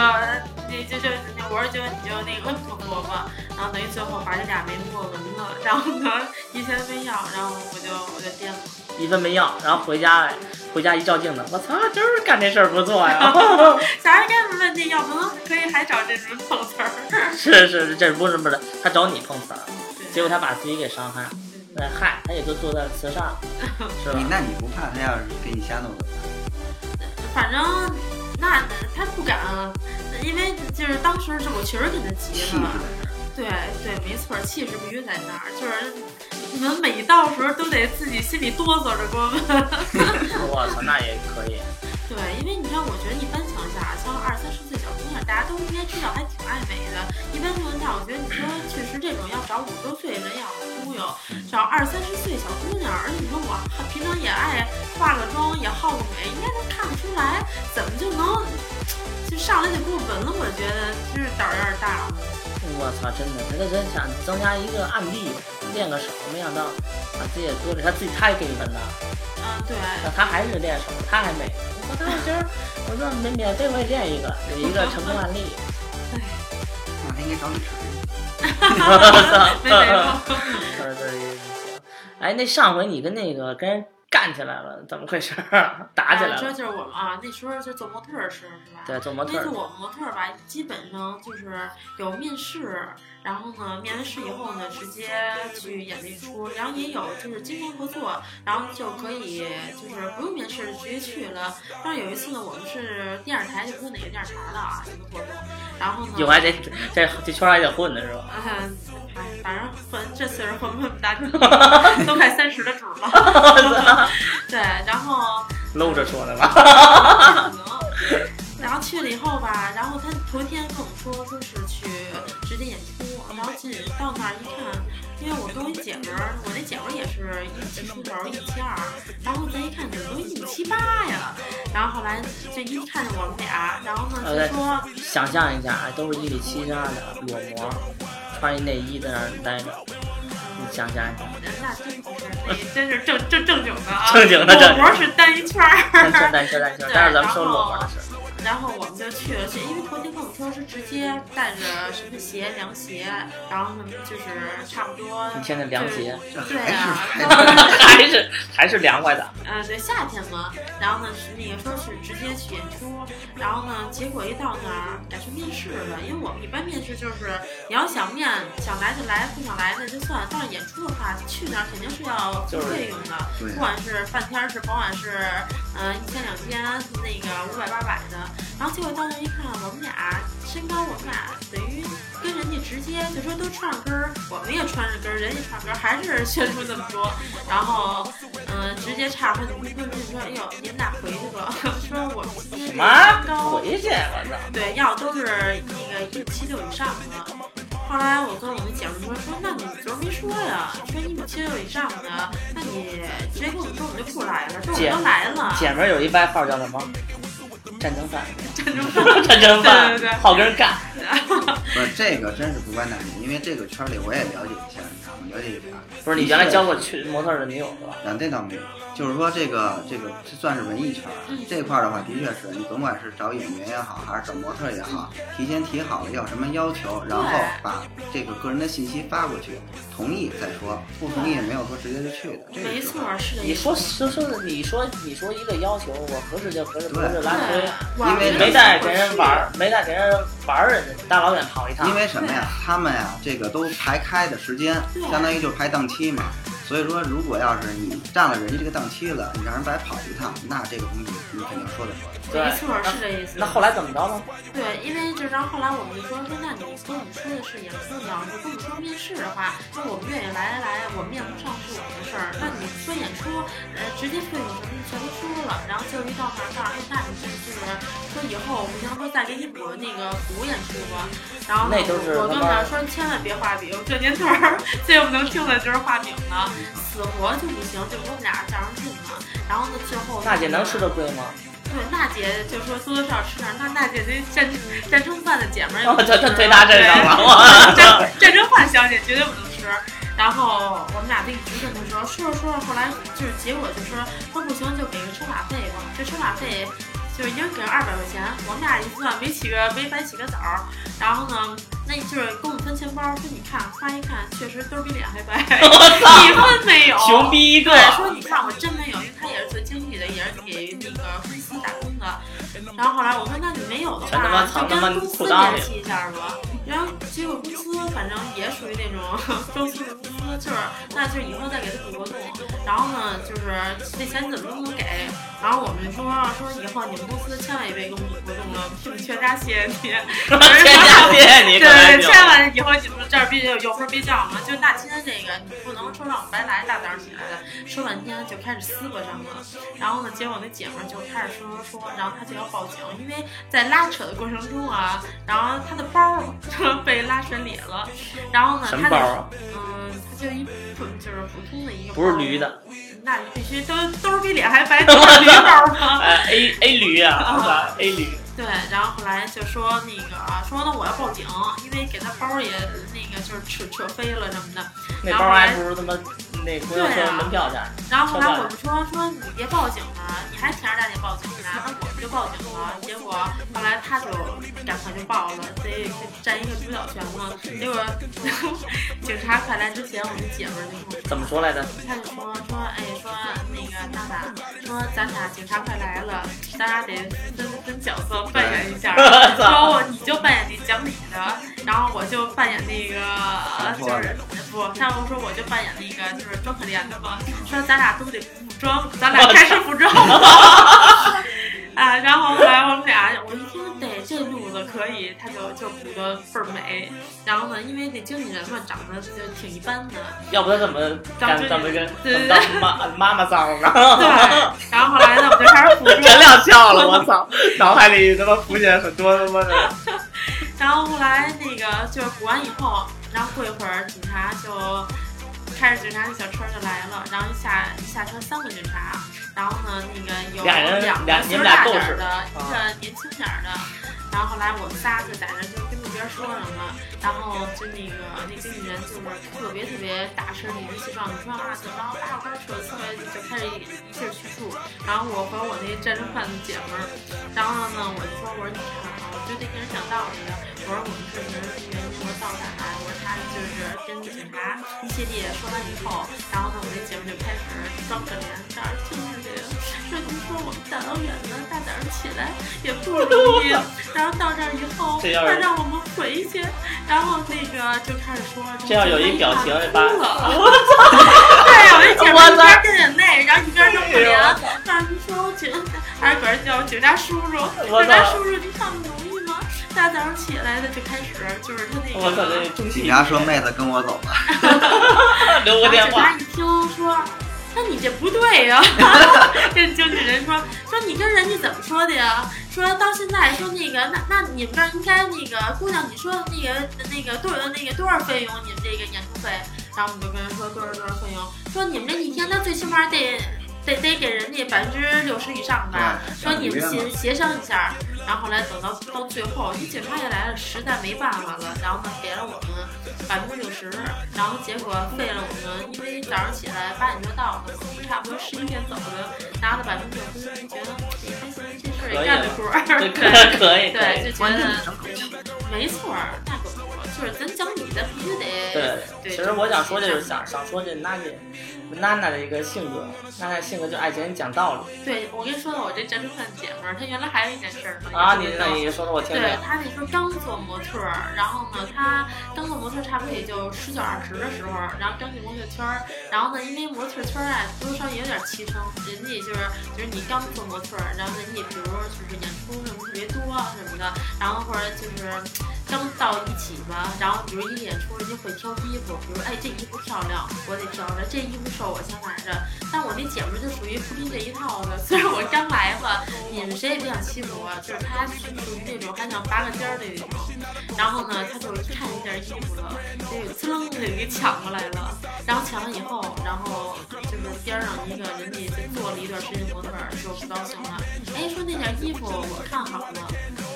那就就我说就你就那个不说吧。然后等于最后把这俩眉毛给我纹了，然后呢一分没要，然后我就我就颠了。一分没要，然后回家，回家一照镜子，我操，真是干这事儿不错呀！小孩该没问题，要不能可以还找这种碰瓷儿。是是，这不是不是，他找你碰瓷儿，结果他把自己给伤害了。那害，他也就坐在慈善，是吧？你那你不怕他要是给你瞎弄怎么办？反正那他不敢，因为就是当时是我确实给他急气了。对对，没错，气势必须在那儿，就是你们每到时候都得自己心里哆嗦着过问。我操，那也可以。对，因为你看，我觉得一般情况下，像二三十岁小姑娘，大家都应该知道还挺爱美的。一般情况下，我觉得你说确实这种要找五十多岁人要忽悠，找二三十岁小姑娘，而且你说我平常也爱化个妆，也好个美，应该都看不出来，怎么就能 就上来就给我纹了？我觉得就是胆儿有点大。我操，真的，他这真想增加一个案例，练个手，没想到把自己也搁着，他自己他也给你纹的。嗯，对。那他还是练手，他还没。我说今儿我说免免费我也练一个，有一个成功案例。哎，那应该找李晨。哈 哈没没有。对对行。哎，那上回你跟那个跟人干起来了，怎么回事？打起来了。这就是我们啊，那时候就做模特时是吧？对，做模特。那次我们模特吧，基本上就是有面试。然后呢，面完试以后呢，直接去演了一出，然后也有就是经常合作，然后就可以就是不用面试直接去了。但是有一次呢，我们是电视台，就不是哪个电视台了啊，一个活动，然后呢，有还得这这圈还得混呢是吧？嗯，反正混这岁数混不混不大，都快三十的主了。对，然后搂着说的吧。然后去了以后吧，然后他头一天跟我们说，说是去直接演出，然后进到那儿一看，因为我跟我一姐们儿，我那姐们儿也是一米七出头，一米七二，然后咱一看怎么都一米七八呀，然后后来就一看见我们俩，然后呢就说，想象一下，都是一米七八的裸模，穿一内衣在那儿待着，你想象一下，那真不是，那真是正正正经的啊，正经的，裸模是单一圈儿，单圈单圈单圈，待会儿咱们说裸模的事。然后我们就去了，因为头天跟我们说是直接带着什么鞋、凉鞋，然后呢就是差不多。一天的凉鞋，对啊，还是 还是凉快的。嗯，对，夏天嘛。然后呢是那个说是直接去演出，然后呢结果一到那儿改去面试了，因为我们一般面试就是你要想面想来就来，不想来那就算了。但是演出的话，去那儿肯定是要付费用的，不管是半天是，甭管是嗯一千两千那个五百八百的。然后结果到那一看，我们俩身高，我们俩等于跟人家直接就说都穿上跟儿，我们也穿着跟儿，人家穿跟儿，还是悬殊那么多。然后，嗯，直接差回去，就说：“哎呦，您俩回去吧。”说我们今天身高回去，我操！对，要都是那个一米七六以上的。后来我跟我们姐们说：“说那你昨儿没说呀？说一米七六以上的，那你直接跟我们说，我们就不来了。说我们都来了。”姐们有一外号叫什么？战争犯，战争犯，战争犯，对对对，好跟人干。不是这个，真是不怪男女，因为这个圈里我也了解一下，你知道吗？了解一下。不是你原来交过去模特的女友是吧？啊，这倒没有。就是说，这个这个算是文艺圈这块儿的话，的确是你甭管是找演员也好，还是找模特也好，提前提好了要什么要求，然后把这个个人的信息发过去，同意再说，不同意也没有说直接就去的。没错，是的。你说说说，你说你说一个要求，我合适就合适，不合适拉黑。因为没带给人玩，没带给人玩人家，大老远跑一趟。因为什么呀？他们呀，这个都排开的时间，相当于就排档期嘛。所以说，如果要是你占了人家这个档期了，你让人白跑一趟，那这个东西你肯定说得没错，是这意思。那后来怎么着呢？对，因为就然后后来我们就说说，那你跟我们说的是演出你要是，跟我们说面试的话，那我们愿意来来来，我们面不上是我们的事儿。那你说演出，呃，直接费用什么全都说了，然后就一到那儿告诉那你就是说以后不行，说再给你补那个补演出吧。然后我跟他说千万别画饼，这年头儿最不能听的就是画饼了，死活就不行，就给我们俩较上劲了。然后呢，最后大姐能吃得贵吗？对，娜姐就说多多少少吃点。那娜姐那战战争饭的姐们儿，我 这这推大阵仗了，战战争饭小姐绝对不能吃。然后我们俩就一直跟她说，说着说着，后来就是结果就说说不行就给个车马费吧，这车马费就已经给了二百块钱。我们俩一算没起个没白起个早，然后呢，那就是给我们分钱包，说你看发一看，确实兜比脸还白，一分没有，穷逼一个。说你看我真没有，因为他也是做经济的，也是给那个公司打工的。然后后来我说那你没有的话，就跟公司联系一下吧。然后结果公司反正也属于那种 装修的公司。就是那就是以后再给他补活动，然后呢就是这钱怎么都能给，然后我们说说以后你们公司千万别给我们活动了，我们全家谢谢你，全家谢谢你，对，千万以后你们这儿别有有份别叫嘛，就那今天这个你不能说让我白来，大早上起来的，说半天就开始撕巴上了，然后呢，结果那姐们儿就开始说说说，然后他就要报警，因为在拉扯的过程中啊，然后他的包被拉扯裂了，然后呢，什么包啊？嗯，他就一普就是普通的一个，不是驴的，那必须都兜比脸还白，都是驴包吗？哎，A A 驴啊，A 驴。对，然后后来就说那个说那我要报警，因为给他包也那个就是扯扯飞了什么的。那包还不如他妈那公交车门票钱。然后后来我们说说你别报警了，你还挺着大脸报警赶快就报了，得占一个主导权嘛。结果 警察快来之前，我们姐们儿就怎么说来着？他就说说哎说那个娜娜说咱俩警察快来了，咱俩得分分角色。扮演一下，说我你就扮演那讲理的，然后我就扮演那个就是不，他我说我就扮演那个就是装可怜的嘛，说咱俩都得服装，咱俩开始补妆 啊，然后后来我们俩我一听得这路子可以，他就就补的倍儿美，然后呢，因为那经纪人嘛长得就挺一般的，要不他怎么长长得跟当妈 妈妈脏呢？对，然后后来呢，我们就开始补妆，真亮笑了，我操，脑海里他妈浮现很多他妈的。然后后来那个就是补完以后，然后过一会儿警察就。开着警察的小车就来了，然后一下一下车三个警察，然后呢那个有两个岁数大点的，一个年轻点的，然后后来我们仨就在那就跟那边说什么，然后就那个那经纪人就是特别特别大声理直气壮的说啊，然后把我开车侧就开始一气叙述，然后我和我那战争犯的姐们儿，然后呢我就说我说你看啊，我就得跟人讲道理的，我说我们是什么原因我倒奶，我说他就是跟警察一系列说。完以后，然后呢，我那姐们就开始装可怜，这儿听着这个，说我们大老远的，大早上起来也不容易，然后到这儿以后，他让我们回去，然后那个就开始说，这要 有一表情，哭了，我操！对，我一姐们一边掉眼泪，然后一边装可怜，然后说警，还是搁这叫警察叔叔，警察叔叔，你看不容易吗？大早上起来的就开始，就是他那个。警察说：“妹子，跟我走吧。”留个电话。警察一听说，那你这不对呀。跟经纪人说：“说你跟人家怎么说的呀？说到现在说那个，那那你们这儿应该那个姑娘，你说那个那个多少那个多少费用？你们这个演出费？然后我们就跟人说多少多少费用？说你们这一天，那最起码得。”得得给人家百分之六十以上吧，说你们协协商一下，然后后来等到到最后，你警察也来了，实在没办法了，然后呢给了我们百分之六十，然后结果费了我们，因为早上起来八点多到的，差不多十一点走的，拿了百分之六十，觉得也还行，这事儿也干得过，可可以，对，就觉得没错，那可不，就是咱讲理的必须得。对，其实我想说的就是想想说这娜姐。娜娜的一个性格，娜娜性格就爱跟人讲道理。对，我跟你说，我这珍珠饭姐们儿，她原来还有一件事儿呢。啊，你那你说说我听听。对，她那时候刚做模特儿，然后呢，她刚做模特儿，差不多也就十九二十的时候，然后刚进模特圈儿，然后呢，因为模特圈儿啊，多少也有点欺称，人家就是就是你刚做模特儿，然后人家比如就是演出什么特别多什么的，然后或者就是刚到一起吧，然后比如一个演出，人家会挑衣服，比如哎这衣服漂亮，我得挑着这衣服瘦。我先来着，但我那姐们就属于不听这一套的。虽然我刚来吧，你们谁也别想欺负我。就是她属于那种还想拔个尖儿的那种。然后呢，她就看一件衣服了，这个噌就给抢过来了。然后抢完以后，然后就是边上一个人家做了一段时间模特，就不高兴了。哎，说那件衣服我看好了。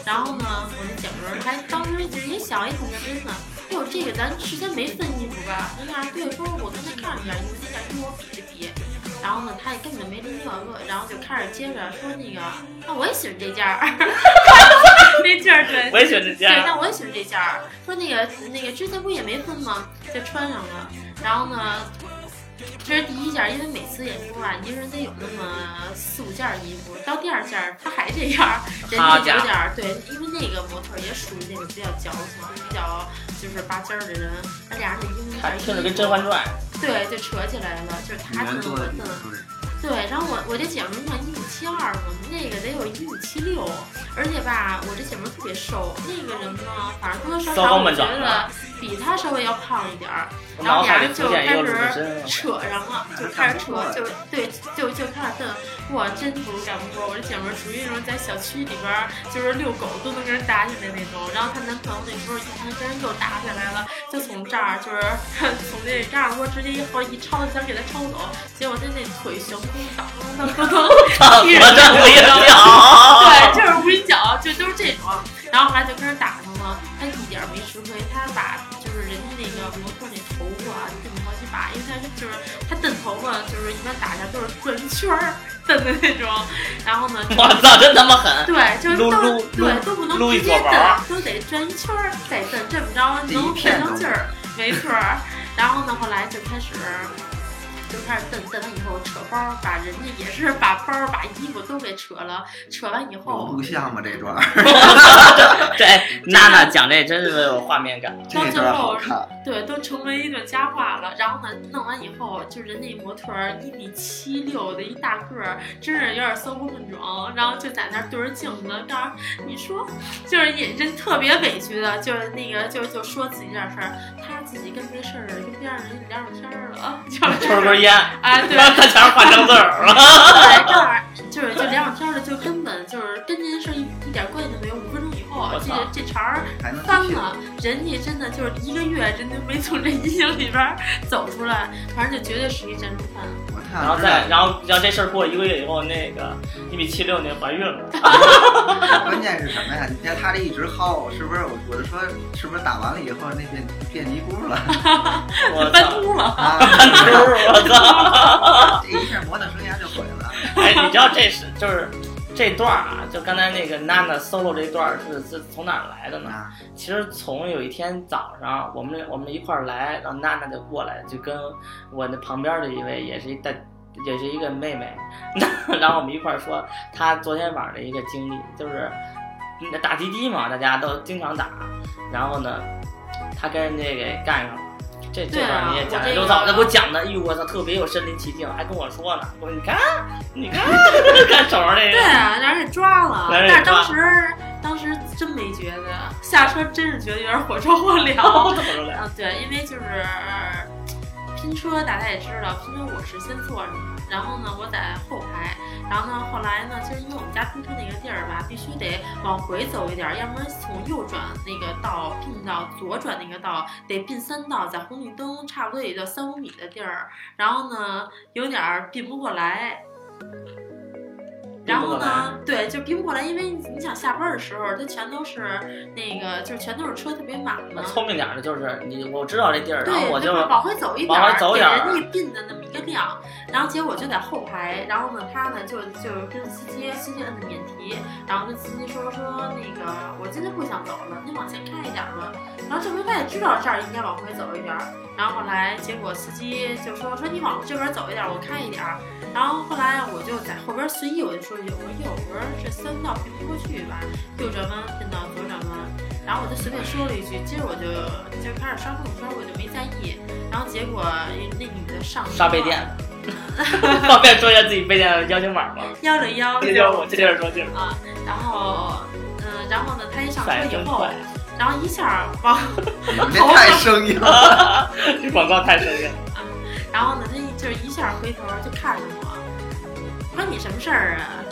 然后呢，我那姐们还当时也想也挺认真的。哎呦，这个咱之前没分衣服吧？人家对说，我跟他看了一下，你这件衣服我比了比。然后呢，他也根本就没理那个，然后就开始接着说那个，那我也喜欢这件儿，那件儿对，我也喜欢这件儿，对，那我也喜欢这件儿。说那个那个之前不也没分吗？就穿上了。然后呢？这是第一件，因为每次演出啊，一个人得有那么四五件衣服。到第二件，他还这样，人家有点儿对，因为那个模特也属于那种比较矫情、比较就是拔尖儿的人，他俩人就因为看听着这跟《甄嬛传》对就扯起来了，就是他女人蹬我的对，然后我我这姐们儿一米七二嘛，那个得有一米七六，而且吧，我这姐们儿特别瘦，那个人呢，反正多多少骚少我觉得比她稍微要胖一点儿。我然后俩人就开始。扯上了，就开始扯，就对，就就开始蹬。我真不是干不过，我这姐们儿属于那种在小区里边儿就是遛狗都能跟人打起来那种。然后她男朋友那时候一看跟人又打起来了，就从这儿就是 从那这儿我直接一后一抄，想给他抄走，结果他那腿悬空当 当当当我踢人这无影脚，对，就是无影脚，就都是这种。然后后来就跟人打上了，他一点儿没吃亏，他把就是人家那个模特那头发蹬了好几把，因为他是就是他蹬头发就是一般打下都是转一圈儿蹬的那种，然后呢，我操，真他妈狠！对，就是都对撸都不能直接左宝蹬，都得转一圈儿再蹬，这么着能片都蹬上劲儿，没错。然后呢，后来就开始。就开始蹬蹬完以后扯包，把人家也是把包把衣服都给扯了，扯完以后录像吗？这段儿，这哎娜娜讲这真是有画面感。这段儿好看。对，都成为一段佳话了。然后呢，弄完以后，就人那模特儿一米七六的一大个儿，真是有点骚高闷壮。然后就在那儿对着镜子，告诉你说，就是也人特别委屈的，就是那个就就说自己这点事儿，他自己跟没事儿跟边上人聊聊天儿了，就是 烟，哎，对。他前面换成字儿了。对，这儿就是就聊会天儿了，就根本就是跟这件事儿一一点关系都没有。五分钟以后，这操这茬儿翻了，人家真的就是一个月，人家没从这阴影里边走出来，反正就绝对是一战争犯。我看然后再，然后然后这事儿过一个月以后，那个一米七六那怀孕了。关键是什么呀？你看他这一直薅，是不是？我我就说，是不是打完了以后那变变尼姑了 我操！翻秃了，啊？我操！这一下模特生涯就毁了。哎，你知道这是就是这段儿啊，就刚才那个娜娜 solo 这段儿是是从哪儿来的呢？啊，其实从有一天早上，我们我们一块儿来，然后娜娜就过来，就跟我那旁边的一位也是一大，也是一个妹妹，然后我们一块儿说她昨天晚上的一个经历，就是那打滴滴嘛，大家都经常打，然后呢，她跟人家给干上了。这这段你也讲我这个刘早那给我讲的，哎呦我操，特别有身临其境，还跟我说呢，我说你看，你看，看手上这对个，啊，让人给抓了。但是当时当时真没觉得，下车真是觉得有点火 烧火燎。怎么说来？啊，对，因为就是拼车，大家也知道，拼车我是先坐着的，然后呢我在后排，然后呢后来呢，就是因为我们家拼车那个地儿吧，必须得往回走一点，要不然从右转那个道并到左转那个道得并三道，在红绿灯差不多也就三五米的地儿，然后呢有点并不过来。然后呢，对，就并不过来，因为你想下班的时候，它全都是那个，就是全都是车，特别满嘛。聪明点儿的就是你，我知道这地儿，然后对，我就就是往回走一点往儿，回走点给人家并的那么一个量，然后结果就在后排，然后呢，他呢就就跟司机，司机摁的免提，然后跟司机说说那个我今天不想走了，您往前开一点儿吧。然后这回他也知道这儿应该往回走一点儿，然后后来结果司机就说说你往这边走一点儿，我开一点儿。然后后来我就在后边随意我就说说哟，我说这三道并不过去吧，右转弯变到左转弯。然后我就随便说了一句，接着我就就开始刷朋友圈，我就没在意。然后结果那女的上刷备电，方便说一下自己备电的邀请码吗？幺零幺这就是我，这就是说，就是啊，然后嗯，然后呢，她一上车以后，，然后一下往 你们这太生硬了。这广告太生硬了。然后呢，他一就是一下回头就看着我，关你什么事儿啊？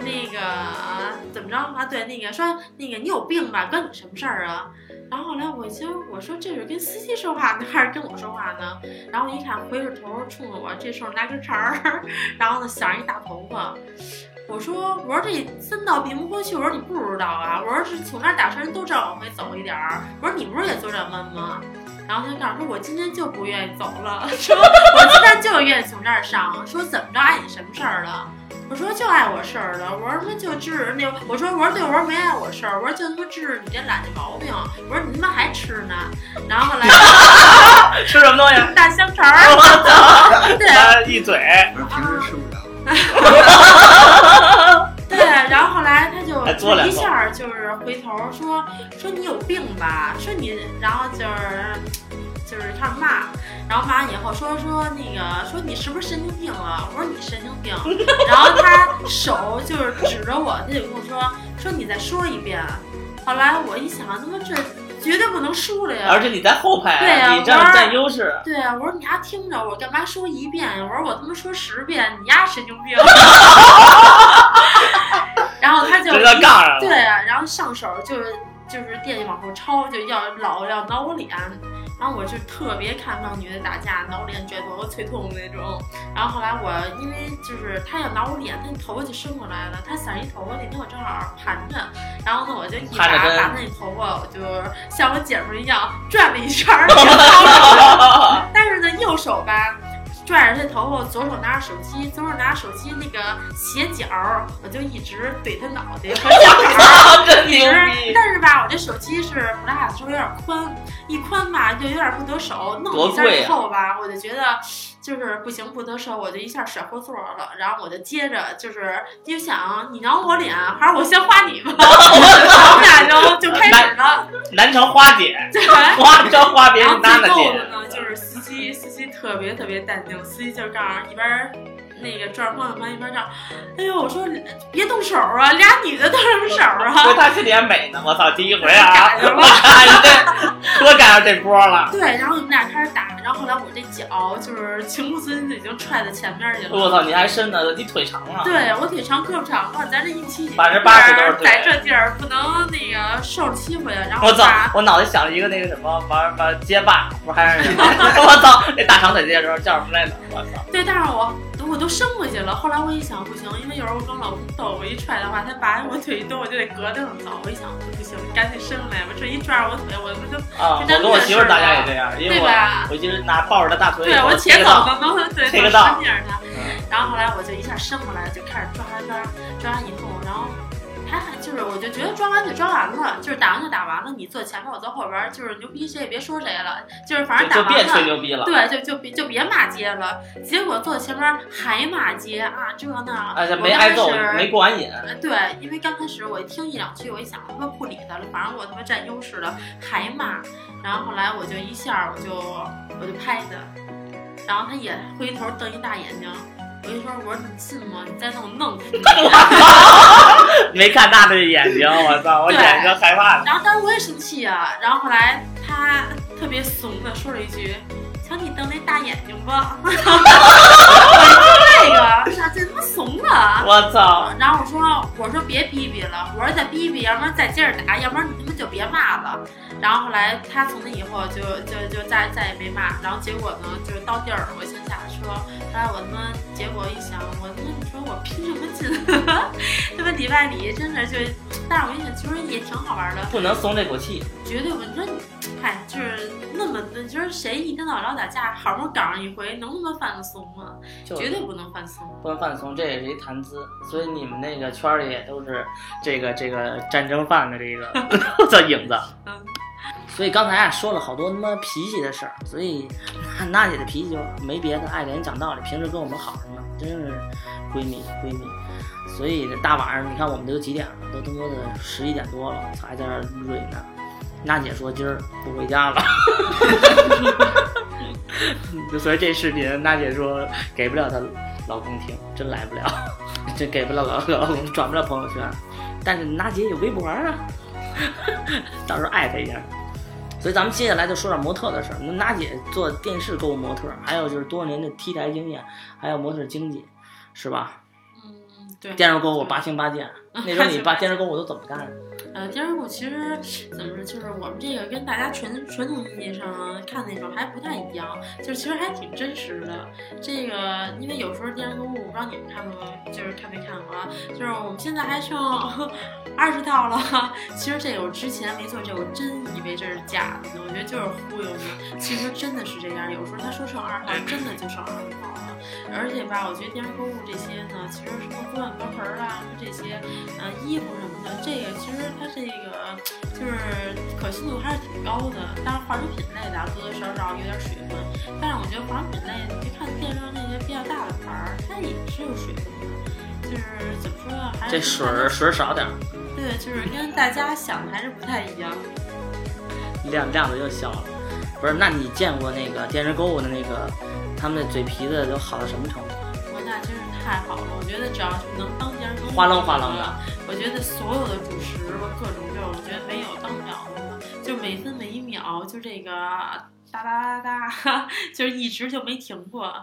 那个啊怎么着啊？对，那个说那个你有病吧？关你什么事儿啊？然后后来我就我说这是跟司机说话呢，还是跟我说话呢？然后一看回着头冲着我，这手拿根茬儿，然后呢想着一大头发。我说我说这三道并不过去，我说你不知道啊，我说是从那儿打车人都知道往回走一点儿，我说你不是也左转弯吗？然后他告诉我说我今天就不愿意走了，说我今天就愿意从这儿上，说怎么着碍你什么事儿了？我说就碍我事儿了，我说那就治那，我说我说对，我说没碍我事儿，我说就他妈治你这懒的毛病，我说你他妈还吃呢，然后后来 吃什么东西？大香肠儿，我操！对他一嘴，我说平时吃不了。对，然后后来他就还就说两。一下就是回头说说你有病吧，说你，然后就是就是开始骂，然后骂完以后说说那个说你是不是神经病了？我说你神经病，然后他手就是指着我，他就跟我说说你再说一遍。后来我一想，他妈这绝对不能输了呀！而且你在后排，对呀你这样占优势。对啊，我说你丫听着，我干嘛说一遍呀？我说我他妈说十遍，你丫神经病。然后他就。对啊，然后上手就是就是惦记往后抄，就要老要挠我脸。然后我就特别看不上女的打架，挠脸、拽头发、催痛那种。然后后来我因为就是他要挠我脸，他那头发就伸过来了，他散一头发，那天我正好盘着，然后呢我就一把把那头发，我就像我姐夫一样转了一圈儿 但是呢右手吧。拽着他头发，左手拿着手机，左手拿着手机那个斜角儿，我就一直怼他脑袋和肩膀，真牛一直。逼！但是吧，我这手机是 Plus，稍微有点宽，一宽吧就有点不得手，弄一下以后吧，我就觉得就是不行不得手，我就一下甩后座了，然后我就接着就是就想你挠我脸，还是我先花你吧，我们俩就就开始了，南城花姐，对。花招花别人娜娜姐最后的。呢，就是司机，司机特别特别淡定，司机就告诉一边儿那个转方向盘一边儿叫，哎呦，我说别动手啊，俩女的动什么手所以啊？他心里还美呢，我操，第一回啊，赶上了我赶上 这波了。对，然后我们俩开始打，然后后来我这脚就是情不自禁的已经踹在前面去了。我操，你还伸呢，你腿长啊。对我腿长胳膊长嘛，咱这一七几百分之八十都是腿在这地儿不能那个受着欺负呀。然后我操！我脑袋想了一个那个什么玩玩街霸，不是还是 我操，那大长腿那时候叫什么来着？我操！对，但是我我都伸过去了。后来我一想，不行，因为有时候我跟我老公斗，我一踹的话，他把我腿一蹬，我就得隔着上走。我一想，不行，赶紧伸来吧，这一抓我腿，我不就啊，我跟我媳妇儿打架也这样，因为我我就是拿抱着她大腿，对我且切个走道，能能对能切个道使劲儿他。嗯然后后来我就一下伸过来，就开始抓抓抓完以后，然后 就是我就觉得抓完就抓完了，就是打完就打完了，你坐前面我坐后边，就是牛逼谁也别说谁了，就是反正打完就就别吹了。牛逼了。对，就就别就别骂街了，结果坐前面还骂街啊，这那。而且我没挨揍没过完瘾。呃，对，因为刚开始我一听一两句，我一想他妈不理他了，反正我他妈占优势了，还骂。然后后来我就一下我就我就拍他，然后他也回头瞪一大眼睛，我一说我说你信吗？你再弄我弄死你。没看大的眼睛，我操，我对眼睛害怕了。然后当时我也生气啊，然后后来他特别怂的说了一句：“瞧你瞪那大眼睛吧。”我一说这个，咋这他妈怂啊？我操！然后我说我说别逼逼了，我说再逼逼，要不然再接着打，要不然你他妈就别骂了。然后后来他从那以后就就就再再也没骂，然后结果呢就是到地儿我先下车，后来我他妈结果一想，我他妈你说我拼什么劲？他妈里外里真的就，但是我一想其实也挺好玩的，不能松这口气。绝对不，你说你，嗨，就是那么，就是谁一天到晚老打架，好不容易赶上一回，能不能放得松吗？绝对不能放松。不能放松，这也是一谈资。所以你们那个圈里也都是这个这个战争犯的这个 我操影子。嗯，所以刚才啊说了好多他妈脾气的事儿，所以娜姐的脾气就没别的，爱给人讲道理，平时跟我们好着呢，真是闺蜜闺蜜。所以大晚上你看我们都几点了，都他妈的十一点多了，还在这儿蕊呢。娜姐说今儿不回家了，就所以这视频娜姐说给不了她老公听，真来不了，真给不了老老公，转不了朋友圈。但是娜姐有微博啊，到时候艾特一下。所以咱们接下来就说点模特的事儿。那娜姐做电视购物模特，还有就是多年的 T 台经验，还有模特经济，是吧？嗯，对。电视购物八星八件，那时候你把电视购物都怎么干？呃，电视购物其实怎么说，就是我们这个跟大家传传统意义上看那种还不太一样，就是其实还挺真实的。这个因为有时候电视购物，我不知道你们看过，就是看没看过啊？就是我们现在还剩 二十套了。其实这个我之前没做这，我真以为这是假的呢，我觉得就是忽悠你。其实真的是这样，有时候他说剩二十套，真的就剩二十套了。而且吧，我觉得电视购物这些呢，其实什么锅碗瓢盆儿啊，这些，呃，衣服什么的，这个其实这个就是可信度还是挺高的。但是，化妆品类的啊多多少少有点水分，但是我觉得化妆品类，你去看电视上那些比较大的牌儿，它也是有水分的。就是怎么说呢，还是这水儿水儿少点儿，对，就是跟大家想的还是不太一样。亮亮的又小了，不是？那你见过那个电视购物的那个，他们的嘴皮子都好到什么程度？我那真是太好了！我觉得只要是能当电视购物，哗楞哗楞的。我觉得所有的主食和各种肉，我觉得没有当不了的，就每分每一秒，就这个哒哒哒哒，就是一直就没停过。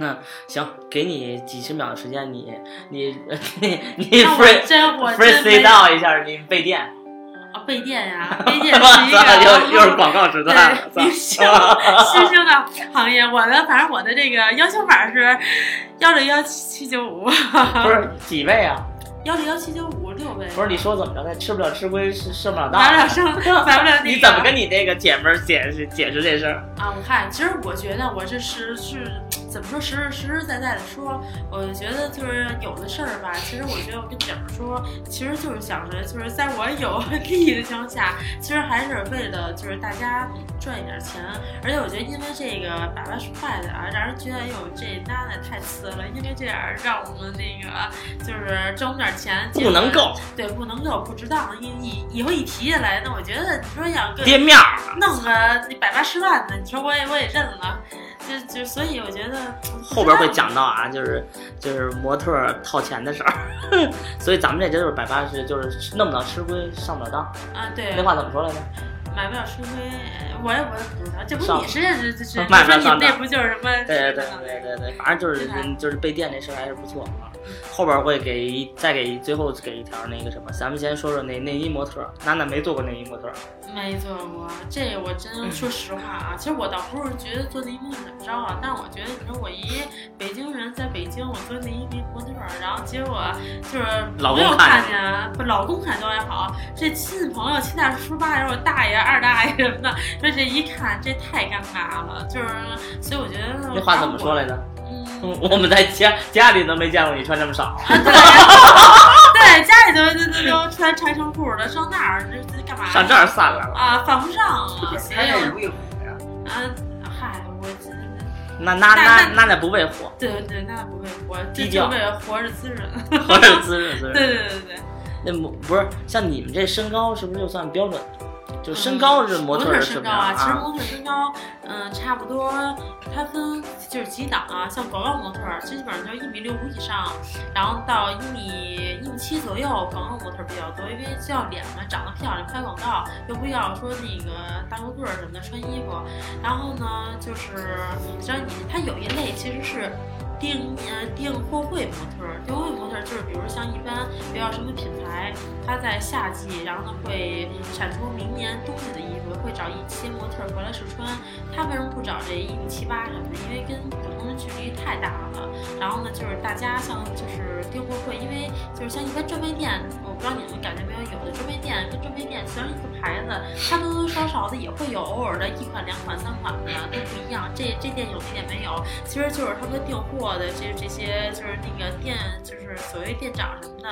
那行，给你几十秒的时间，你你 你你 free free say 到一下，你备电。啊，备电呀，备电是一个又又是广告时段，对，新新兴的行业。我的反正我的这个要求码是幺六幺七七九五，不是几位啊？幺零幺七九五六位。不是你说怎么着？他吃不了吃亏，是上不了当，买不了上，买不了。你怎么跟你那个姐们解释解释这事儿啊？我看，其实我觉得我这是是。怎么说实实实实在在的说，我觉得就是有的事儿吧。其实我觉得我跟姐们说，其实就是想着，就是在我有 利益的情况下，其实还是为了就是大家赚一点钱。而且我觉得因为这个百八十块的啊，让人觉得哎呦这那的太次了。因为这样让我们那个就是挣点钱，不能够，对，不能够不值当。以以以后一提下来，那我觉得你说要跌面儿，弄个那百八十万的，你说我也我也认了。就就所以我觉得后边会讲到啊，就是就是模特套钱的事儿，所以咱们这就是百八十，就是弄不到吃亏，上不了当。啊，对。那话怎么说来着？买不了吃亏，我也我也不知道，这不你是这这这，买不了上当。那不就是什么？对对对对对对，反正就是就是被电这事儿还是不错啊。后边会给再给最后给一条那个什么，咱们先说说那内衣模特，娜娜没做过内衣模特，没做过，这我真说实话啊，其实我倒不是觉得做内衣模特怎么着啊，但是我觉得你说我一北京人在北京，我做内衣模特，然后结果就是老公看见，不老公看都还好，这亲戚朋友七大叔八大姨、大爷二大爷什么的，说这一看这太尴尬了，就是所以我觉得那话怎么说来着？嗯，我们在家家里都没见过你穿这么少。对，对，家里都都都都穿长袖裤的，上那儿这这干嘛？上这儿散来了啊，犯不上啊。还有不为火呀？啊，嗨，我这那那那那那不为火？对对对，那不为火，低调，为了活着滋润，活着滋润滋 润。对对对对，那不是像你们这身高是不是就算标准？就身高是模特身高啊，其实模特身高，嗯，差不多，它分就是几档啊，像广告模特儿，基本上就是一米六五以上，然后到一米一米七左右，广告模特比较多，因为要脸嘛，长得漂亮，拍广告又不要说那个大高个儿什么的穿衣服，然后呢，就是像你，它有一类其实是。订呃订货会模特，订货会模特就是比如像一般，比如什么品牌，它在夏季，然后呢会产出明年冬季的衣服，会找一些模特过来试穿。他为什么不找这一米七八什么的？因为跟普通的距离太大了。然后呢，就是大家像就是订货会，因为就是像一般专卖店，我不知道你们感觉没有，有的专卖店跟专卖店虽然一个牌子，它多多少少的也会有偶尔的一款、两款、三款的都不一样。这这店有，那店没有，其实就是他们订货。货的这这些就是那个店，就是所谓店长什么的，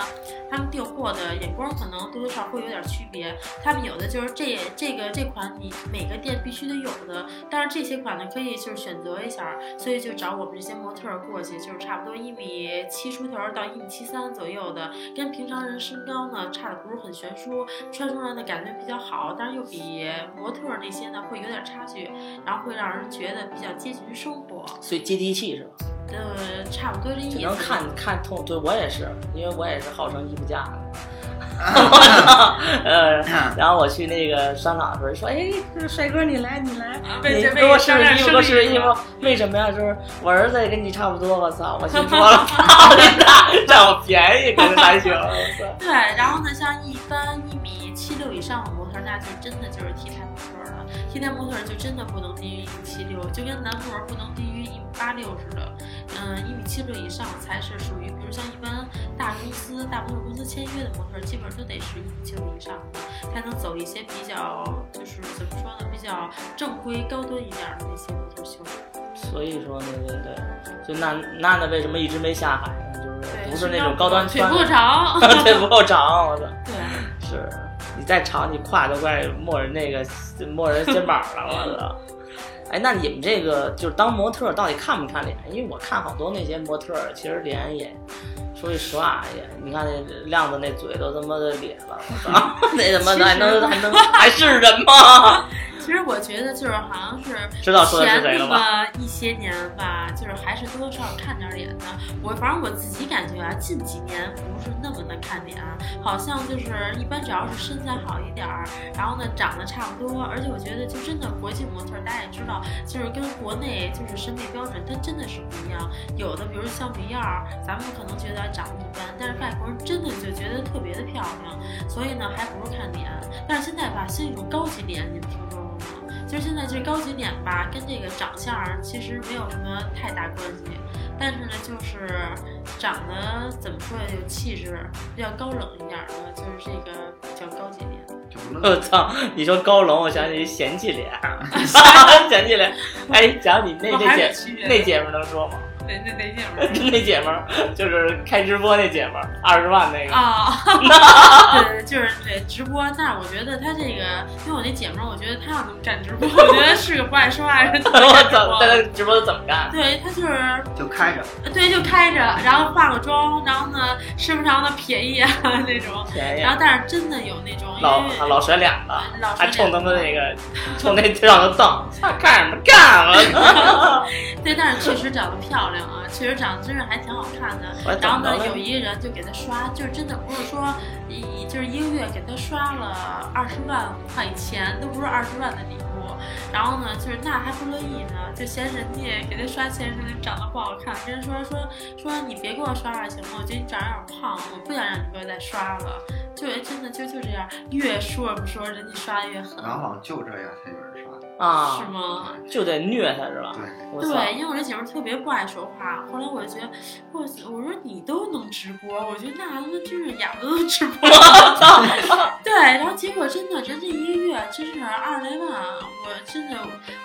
他们订货的眼光可能多多少会有点区别。他们有的就是这这个这款你每个店必须得有的，但是这些款呢可以就是选择一下，所以就找我们这些模特过去，就是差不多一米七出头到一米七三左右的，跟平常人身高呢差的不是很悬殊，穿出来的感觉比较好，但是又比模特那些呢会有点差距，然后会让人觉得比较接近于生活，所以接地气是吧？呃，差不多这意思。能看看通，对我也是，因为我也是号称衣服架。呃，然后我去那个商场的时候说：“哎，帅哥，你来，你来，你给我试试衣服，给我试试衣服。为什么呀？就是我儿子也跟你差不多，我操，我心说 了，占我便宜可是还行。对，然后呢，像一般一米七六以上的模特，那就真的就是体态模特了。T 台模特就真的不能低于一米七六，就跟男模不能低于一米八六似的。嗯，一米七六以上才是属于，比如像一般大公司、大模特公司签约的模特，基本上都得是一米七六以上的，才能走一些比较，就是怎么说呢，比较正规、高端一点的那些模特秀。所以说，对对对，就娜娜娜为什么一直没下海呢？就是不是那种高端腿不够长，腿不够长，我操！对，是你再长，你胯都快没人那个没人肩膀了，我操！哎，那你们这个就是当模特到底看不看脸？因为我看好多那些模特，其实脸也说句实话哎呀，你看那亮子那嘴都他妈的咧了，那他妈的还能还能 还是人吗？其实我觉得就是好像是知道说的是前谁了吧？那么一些年吧，就是还是多多少少看点脸的。我反正我自己感觉啊，近几年不是那么的看脸，好像就是一般只要是身材好一点儿，然后呢长得差不多，而且我觉得就真的国际模特，大家也知道，就是跟国内就是审美标准它真的是不一样。有的比如像米娅儿，咱们可能觉得长得一般，但是外国人真的就觉得特别的漂亮，所以呢还不如看脸。但是现在吧，新一种高级脸，你们听说过吗？就是现在这高级脸吧，跟这个长相其实没有什么太大关系，但是呢，就是长得怎么说呀，有气质，比较高冷一点儿的，就是这个叫高级脸。我操！你说高冷，我想起嫌弃脸 嫌弃脸。哎，讲你那我还那姐那姐们儿能说吗？那那那姐们儿 那姐们儿就是开直播那姐们儿，二十万那个。啊，对，就是对直播。但是我觉得他这个，因为我那姐们儿，我觉得她要能干直播，我觉得是个不爱说话的人。我操！在他直播怎么干？对她就是就开着，对，就开着，然后化个妆，然后呢，时不常的瞥一眼那种。便宜然后，但是真的有那种，因老为老甩脸子，老还冲他们那个，个冲那让他瞪，操干什么干了？对，但是确实长得漂亮啊，确实长得真是还挺好看的。然后呢，有一个人就给他刷，就是真的不是说一就是一个月给他刷了二十万块钱，都不是二十万的礼物。然后呢，就是那还不乐意呢，就嫌人家给他刷钱时你长得不好看，跟人说说说你别给我刷了行吗？我觉得你长得有点胖，我不想让你给我再刷了。就真的就就这样，越说不说，人家刷的越狠，往往就这样才有人刷。啊是？吗？就得虐他是吧？对，对，因为我这姐们儿特别不爱说话，后来我就觉得，我我说你都能直播，我觉得那他妈真是哑巴都能直播。对，然后结果真的，人这一个月真是二十来万，我真的，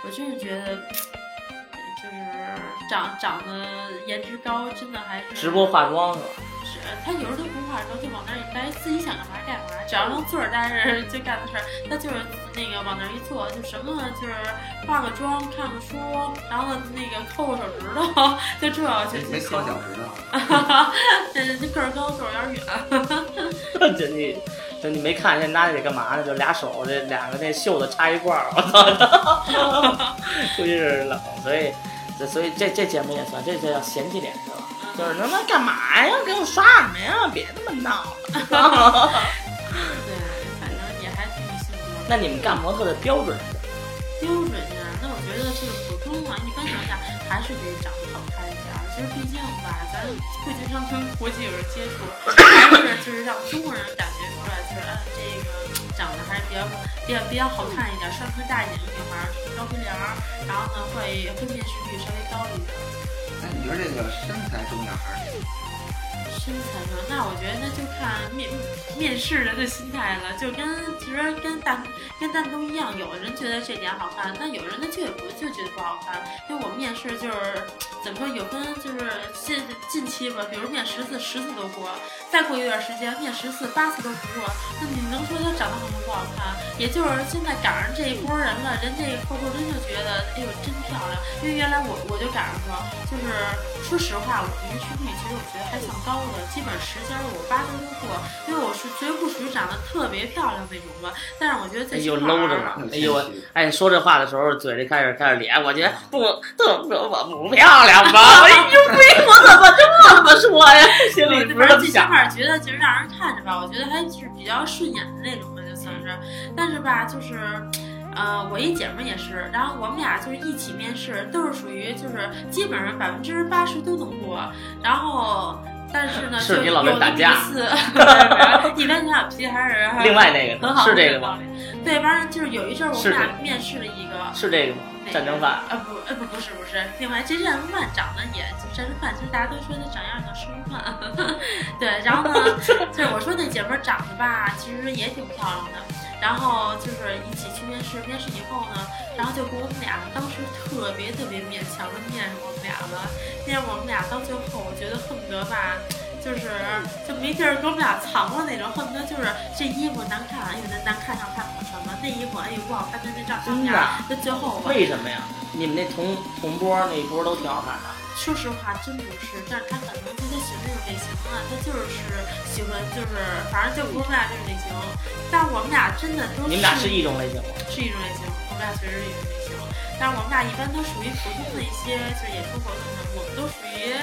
我真是觉得，就是长长得颜值高，真的还是直播化妆是吧？是他有时候他不化妆，就往那儿一待，自己想干嘛干嘛，只要能坐着待着就干的事儿，他就是那个往那儿一坐，就什么就是化个妆、看个书，然后那个抠个手指头，就这就没没就抠脚趾头，对，这个儿高个儿有点远。这你这你没看见拿这干嘛呢？就俩手这两个那袖子插一块儿，我操！估计是冷，所以所以这这节目也算，这这叫嫌弃脸是吧？就是他妈干嘛呀？给我刷什么呀？别那么闹了！对，反正也还挺幸福。那你们干模特的标准是什么？标准呀，那我觉得就是普通嘛，一般情况下还是得长得好看一点儿。其实毕竟吧，咱不经常跟国际有人接触，还是就是让中国人感觉出来，就是嗯，这个长得还是比较比较比较好看一点，上身大一点的女孩儿，高鼻梁儿，然后呢会会面试率稍微高一点。那你觉得这个身材重要还是？身材上，那我觉得那就看面面试人的心态了，就跟其实跟大跟蛋都一样，有的人觉得这点好看，那有人他就不就觉得不好看。因为我面试就是怎么说，有分就是近近期吧，比如面十次十次都过，再过一段时间面十次八次都不过，那你能说他长得好看不好看？也就是现在赶上这一波人了，人这个客户真就觉得，哎呦真漂亮。因为原来我我就赶上过，就是说实话，我的面试率其实我觉得还算高的，基本十家我八家都过，因为我是绝不属于长得特别漂亮那种吧。但是我觉得最起哎呦码搂着哎呦哎，说这话的时候嘴里开始开始咧，我觉得不不不我不漂亮吧？哎呦喂，我怎么这么说呀？心里不是这么想。最起码觉得就是让人看着吧，我觉得还是比较顺眼的那种吧，就算是。但是吧，就是。呃，我一姐们也是，然后我们俩就是一起面试，都是属于就是基本上百分之八十都能过，然后但是呢，就是你老跟有那么打架一次，对一般小脾气还是另外那个很好，是这个吗？对，反正就是有一阵儿我们俩面试了一个，是这个吗？战争饭。啊不呃不不是不是，另外这战争饭长得也就战争饭，其实大家都说他长样像吃饭，对，然后呢，就是我说那姐们儿长得吧，其实也挺漂亮的，然后就是一起去面试，面试以后呢，然后就给我们俩当时特别特别勉强的面试我们俩了，面试我们俩到最后，我觉得恨不得吧。就就是就没地儿给我们俩藏了那种，恨不得就是这衣服难看，哎呦那难看上看不成了，那衣服哎呦不好看，那那照相片儿，那最后吧。为什么呀？你们那同同波那一波都挺好看的。说实话，真不是，但是他可能就他喜欢这种类型啊，他就是喜欢，就是反正就不是我们俩这种类型。但我们俩真的都你们俩是一种类型吗？是一种类型，我们俩确实是一种类型。但是我们俩一般都属于普通的一些就是演出活动呢，我们都属于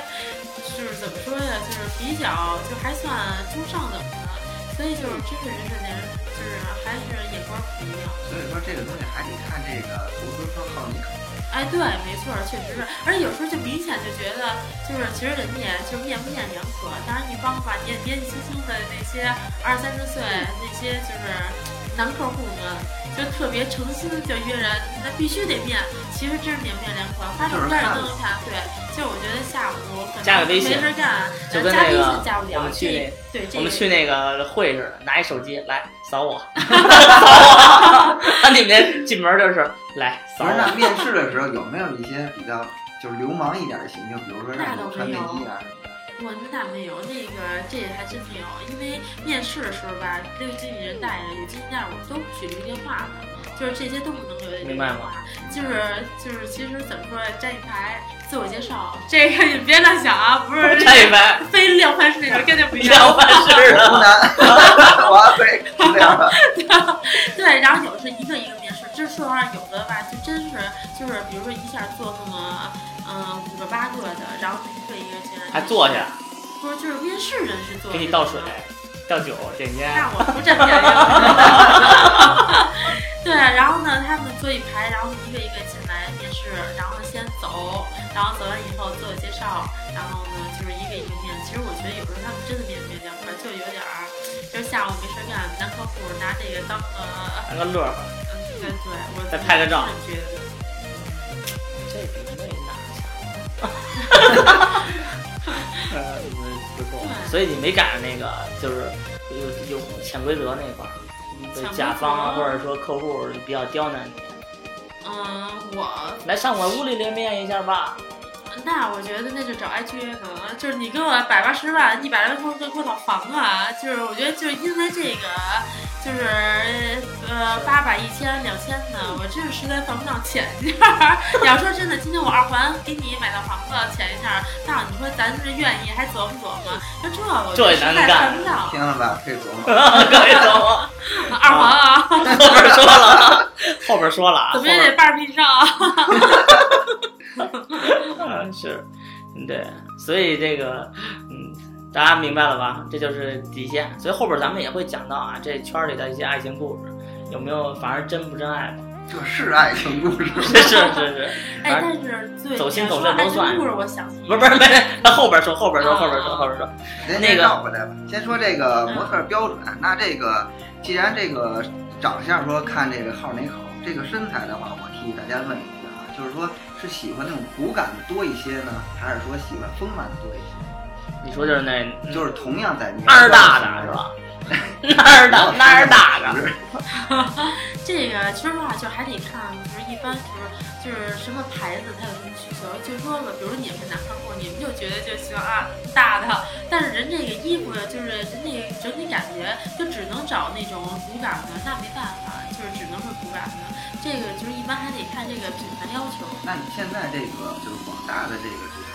就是怎么说呀，就是比较就还算中上等的，所以就是真是人和人就是还是眼光不一样。所以说这个东西还得看这个投资方好你口。哎，对，没错，确实是，而且有时候就明显就觉得，就是其实人家就面不面两可。当然，一帮吧年年纪轻轻的那些二三十岁那些就是男客户们，就特别诚心的就约人，那必须得面。其实真是面不面良可，发照片都能看。对，就我觉得下午加个微信没事干，就跟加微信那个加不了。我们去那对，我们去那个会似的，拿一手机来扫我，扫我，那你们进门就是来扫不是，那我。面试的时候有没有一些比较就是流氓一点的行径？比如说让你穿内衣啊什么的。我那没有，那个这还真没有，因为面试的时候吧，这个经纪人带着有经纪带，我们都不许留电话的，就是这些都不能留的明白吗电话。就是就是，其实怎么说，站一排自我介绍，这个你别乱想啊，不是 站一排，非量贩式那种，跟那不一样。量贩式湖的，南，我还会是这样。对，然后有的是一个一个面试，这说实话有的吧，就真是就是，比如说一下做那么嗯五个八个的，然后一个一个进来，还坐下，不是就是面试人是坐，给你倒水，倒酒，点烟。那我不占便宜。对，然后呢，他们坐一排，然后一个一个进来面试，然后先走，然后走完以后自我介绍，然后呢就是一个一个面。其实我觉得有时候他们真的面不面良可，就有点儿，就是下午没事干，男客户拿这个当个，当个乐呵，嗯，对对，我再拍个照觉得呃，不错，所以你没赶上那个，就是有有潜规则那块儿，甲方啊，或者说客户比较刁难你，嗯，我来上我屋里来面一下吧。那我觉得那就找挨缺呢，就是你给我百八十万、一百来万给我给我套房啊！就是我觉得就是因为这个，就是呃八百、一千、两千的，我真是实在犯不上钱。你 要说真的，今天我二环给你买套房子钱一下，那你说咱是愿意还琢磨琢磨？那这我这也实在难干犯不到。听了吧，可以琢磨。可以琢磨？二环啊，后边说了，后边说了啊，怎么也得半儿以上啊。嗯，是，嗯对，所以这个，嗯，大家明白了吧？这就是底线。所以后边咱们也会讲到啊，这圈里的一些爱情故事，有没有反而真不真爱吧？这是爱情故事。是是是是，哎，但是对走心走肾都算故事，我想不是不是没，他后边说后边说后边说后边说，咱那个先绕回来吧，先说这个模特标准。那这个既然这个长相说看这个号哪口，这个身材的话，我替大家问一下啊，就是说是喜欢那种骨感的多一些呢，还是说喜欢丰满的多一些？你说就是那就是同样在哪儿大的是吧？哪儿大哪儿大的？这个其实话，就还得看，就是一般就是就是什么牌子，它有什么需求。就说吧，比如你们是男客户，你们就觉得就喜欢啊，大的。但是人这个衣服就是人那个整体感觉，就只能找那种骨感的，那没办法，就是只能是骨感的。这个就是一般还得看这个品牌要求。那你现在这个就是广大的这个就是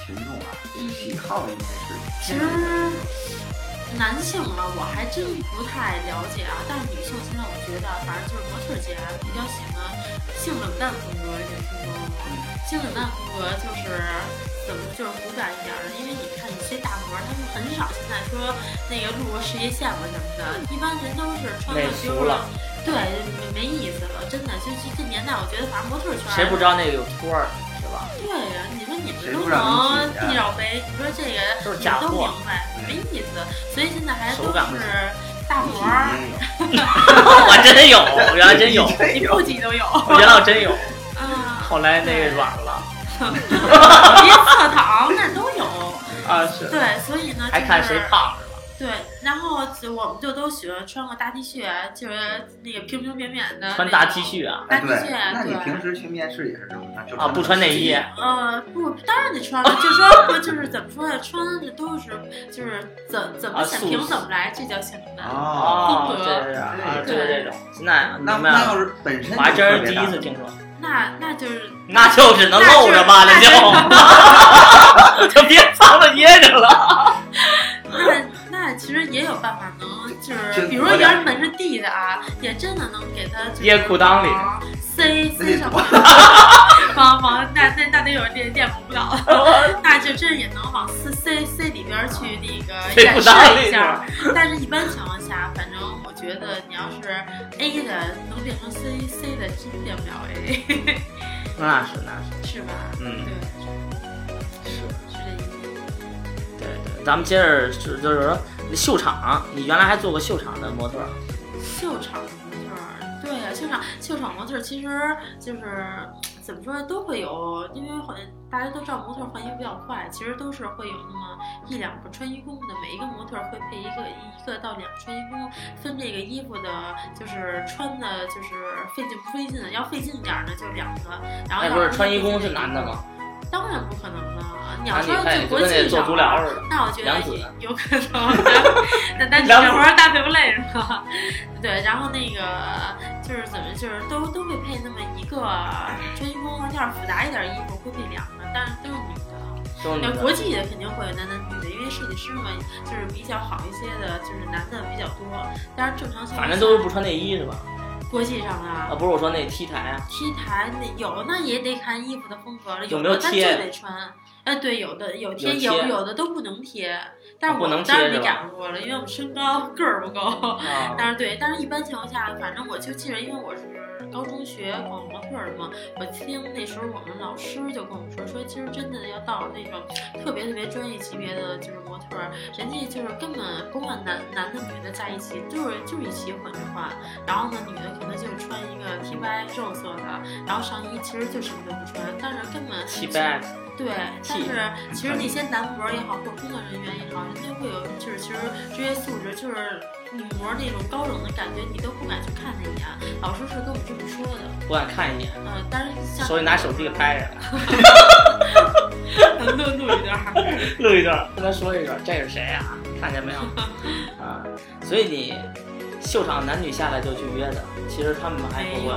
群众啊，这个喜好应该是其实男性嘛，我还真不太了解啊。但是女性现在我觉得，反正就是模特界啊，比较喜欢性冷淡风格，你听说过吗？性冷淡风格就是怎么就是骨感一点儿的，因为你看有些大模，他们很少现在说那个露个事业线了什么的，一般人都是穿美个比如说俗了，对没没意思了，真的就这这年代，我觉得反正模特圈儿谁不知道那个有托儿是吧？对呀、你说你们都能地绕杯，你说这个都是你们都明白，没意思。所以现在还都手感是大你模儿，我真有，原来真有，你不挤都有。我原来我真有，啊，后来那个软了 别侧躺那都有。啊是，对，所以呢，还看谁就是胖是吧？对，然后就我们就都喜欢穿个大 T 恤，就是那个平平扁扁的穿大 T 恤啊？哎，大 T 对，恤，那你对。平时去面试也是这么穿？就啊，不穿内衣。呃，不，当然得穿了。就说就是怎么说呀？穿的都是就是怎怎么想啊素平怎么来，这叫显平。哦，哦，风格对对对啊，对就是这种。那那明白，那要是本身我还真是第一次听说。那那就是那就只能露着吧，那就就 别藏着掖着了。那 那其实也有办法能，就是比如多点原本是 D 的啊，也真的能给它就是掖裤裆里往塞那塞上多往往那那那得有练练舞蹈，那就真也能往塞塞塞里边去那个演示一下。但是，一般情况下，反正我觉得你要是 A 的能变成 C C 的，真变不了 A，那是那是是吧？嗯对，是，是这意思。对对。咱们接着是就是说秀场，你原来还做过秀场的模特儿，秀场模特儿，对呀、秀场秀场模特儿其实就是怎么说呢，都会有，因为好像大家都知道模特儿换衣服比较快，其实都是会有那么一两个穿衣工的，每一个模特儿会配一个一个到两个穿衣工，分这个衣服的，就是穿的就是费劲不费劲的，要费劲点儿的就两个，然后那不是要是穿衣工是男的吗？当然不可能了，你要说就国际上。那我觉得两子有可能，那单女两子活儿大肥不累是吧？对，然后那个就是怎么就是都都会配那么一个穿衣工，要是复杂一点衣服会配两个，但是都是女的。那国际的肯定会有男的女的，因为设计师嘛，就是比较好一些的，就是男的比较多。但是正常情况反正下都是不穿内衣是吧？国际上啊啊，，不是我说那 T 台啊，T 台那有，那也得看衣服的风格了。有没有的它就贴得穿。哎，对，有的有贴，有贴有有的都不能贴。但是不能我们当然没贴是吧赶过了，因为我们身高个儿不够。啊，但是对，但是一般情况下，反正我就记着，因为我是高中学搞模特的嘛，我听那时候我们老师就跟我们说，说其实真的要到那种特别特别专业级别的就是模特儿，人家就是根本不管男男的女的在一起，就是就是一起混着换。然后呢，女的可能就穿一个 T 白肉色的，然后上衣其实就什么都不穿，但是根本 T 白对，但是其实那些男模也好，或者工作人员也好，人都会有就是其实职业素质，就是女模那种高冷的感觉，你都不敢去看他一眼。老师是跟我们这么说的，不敢看一眼，嗯、但是像所以拿手机给拍着，录录一段儿，录一段，跟他说一段，这是谁啊？看见没有？啊，所以你秀场男女下来就去约的，其实他们还不会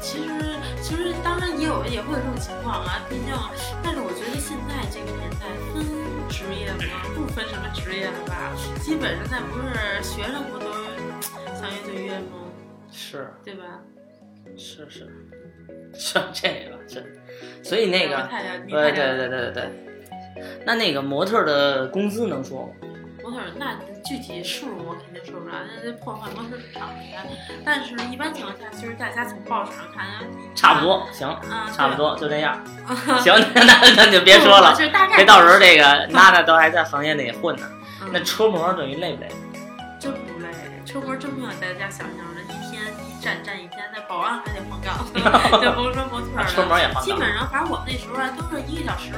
其实其实当然也有也会有这种情况啊，毕竟，但是我觉得现在这个年代分职业吗？不分什么职业了吧？基本上那不是学生不都想约就约吗？是对吧？是是 像这个是，所以那个对对对对对对，那那个模特的工资能说吗？模特那具体数我肯定说不了，那那破坏模特市场的。但是一般情况下，其实大家从报纸上看，差不多，行，啊，差不多就这样。行，那那那就别说了，就是大概别到时候这个娜娜都还在行业里混呢。嗯那车模等于累不累？真不累，车模真不像大家想象站站一天，那保安还得换岗，就甭说模特儿车了。基本上，反正我们那时候啊，都是一个小时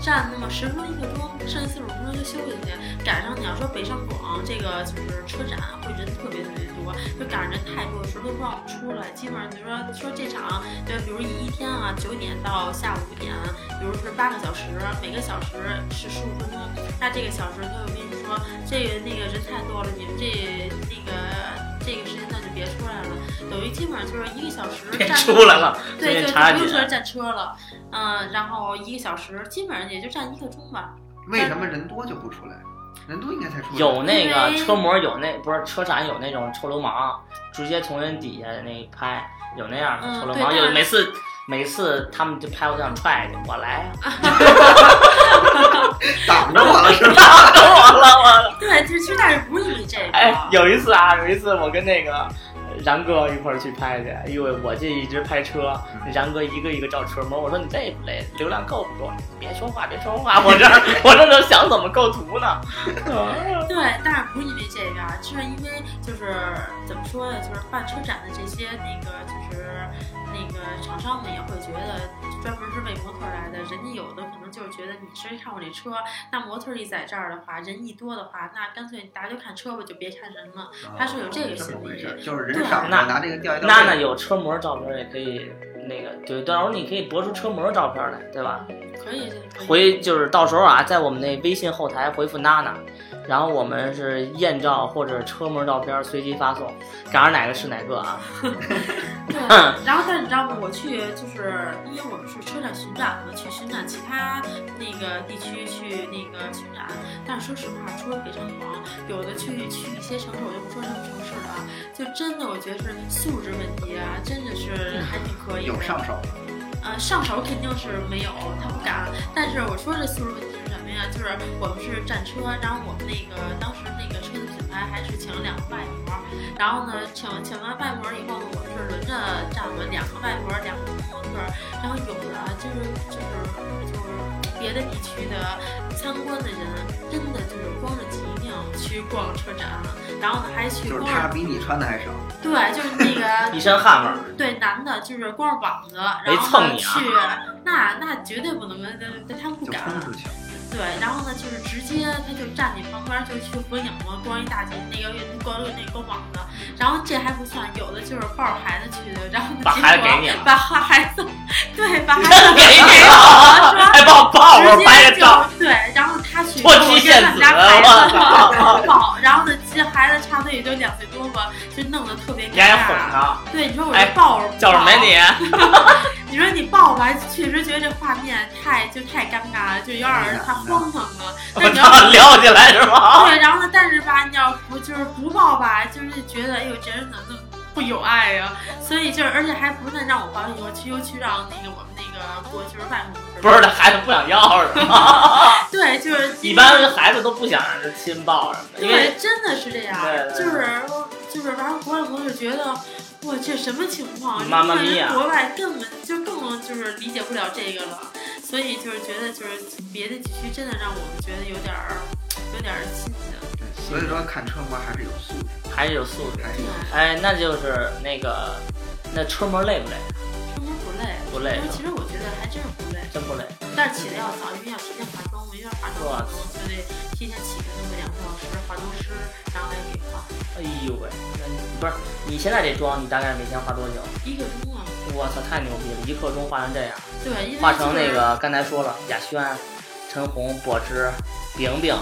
站那么十分钟一个钟，剩下四十五分钟就休息去。赶上你要说北上广这个就是车展会人特别特别多，就赶上人太多的时候都不让我们出来。基本上比如说说这场，就比如一天啊九点到下午五点，比如是八个小时，每个小时是十五分钟，那这个小时他就跟你说这个那个人太多了，你们这那个这个时间段就别出来了，等于基本上就是一个小时出来了，最对，就近查紧不用说站车了，嗯，然后一个小时，基本上也就站一个钟吧。为什么人多就不出来？人多应该才出来。有那个车模有那不是车展有那种臭流氓，直接从人底下那拍，有那样的嗯臭流氓，有每次每次他们就拍我就想踹去，我来啊 挡着我了是吧？挡着我了我了。对，就其实但是不是因为这个，哎，有一次啊，有一次我跟那个然哥一块儿去拍去，因为我这一直拍车，然哥一个一个照车模，我说你累不累？流量够不够？你别说话，别说话，我这儿 我这都想怎么构图呢。对，但是不是因为这个，就是因为就是怎么说呢，就是办车展的这些那个就是那个厂商们也会觉得，专门是为模特来的，人家有的可能就是觉得你谁看我这车，那模特一在这儿的话，人一多的话，那干脆大家就看车吧，就别看人了。他是有这个心理就是人少了，那拿这个调一钓。娜娜有车模照片也可以，那个对，到时候你可以博出车模照片来，对吧？可以，可以回就是到时候啊，在我们那微信后台回复娜娜，然后我们是艳照或者车模照片随机发送，赶上哪个是哪个啊？对，然后但是你知道吗？我去就是因为我们是车展巡展嘛，去巡展其他那个地区去那个巡展。但是说实话，除了北上广，有的去去一些城市，我就不说什么城市了啊，就真的我觉得是素质问题啊，真的是还挺可以的。有上手的，呃，上手肯定是没有，他不敢。但是我说这素质问题就是我们是战车，然后我们那个当时那个车的品牌还是请了两个外模，然后呢，请请完外模以后呢，我们是轮着站了两个外模，两个模特，然后有的啊就是就是就是别的地区的参观的人，真的就是光着脊梁去逛车展，然后呢还去就是他比你穿的还少。对，就是那个 一身汗味儿，对，男的就是光着膀子，没然后去，那那绝对不能跟跟他们不就敢。对，然后呢，就是直接他就站你旁边就去合影嘛，光一大姐那个光那个网子，然后这还不算，有的就是抱着孩子去的，然后呢把结果孩子给你了把孩子，对，把孩子 给你给了我了，还帮我抱着直接就拍个照，对，然后他去脱我跟妻献子他们家孩我子抱，然后呢，这孩子差不多也就两岁多吧，就弄得特别你还尴哄尬。他，对，你说我哎这抱着叫什么呀你？你说你抱吧，确实觉得这画面太就太尴尬了，就有点儿太荒唐了。我但你要操，撩起来是吗？对，然后呢，但是吧，你要不就是不抱吧，就是觉得哎呦，这人怎么那么不有爱呀、所以就是，而且还不但让我抱，我去又去让那个我们那个国就是外公不是，这孩子不想要是吗？对，就是一般孩子都不想让人亲抱什么的，因为对，真的是这样，对对对就是就是，然后国外朋友觉得。我，这什么情况？妈妈咪呀国外根本就更就是理解不了这个了，所以就是觉得就是别的地区真的让我们觉得有点儿有点儿新鲜。所以说看车模还是有素质，还是有素质。还是有。哎，那就是那个，那车模累不累？车模不累，不累其实我觉得还真是不累，真不累。但是起的要早，因为要提前化妆嘛，因为化妆哇可能就得提前起个那么两个小时，化妆师然后来给化，哎呦喂，那不是你现在这妆，你大概每天化多久？一个钟啊。我操，太牛逼了！一刻钟化成这样，对，化成那个刚才说了，雅轩、陈红、柏芝、饼饼，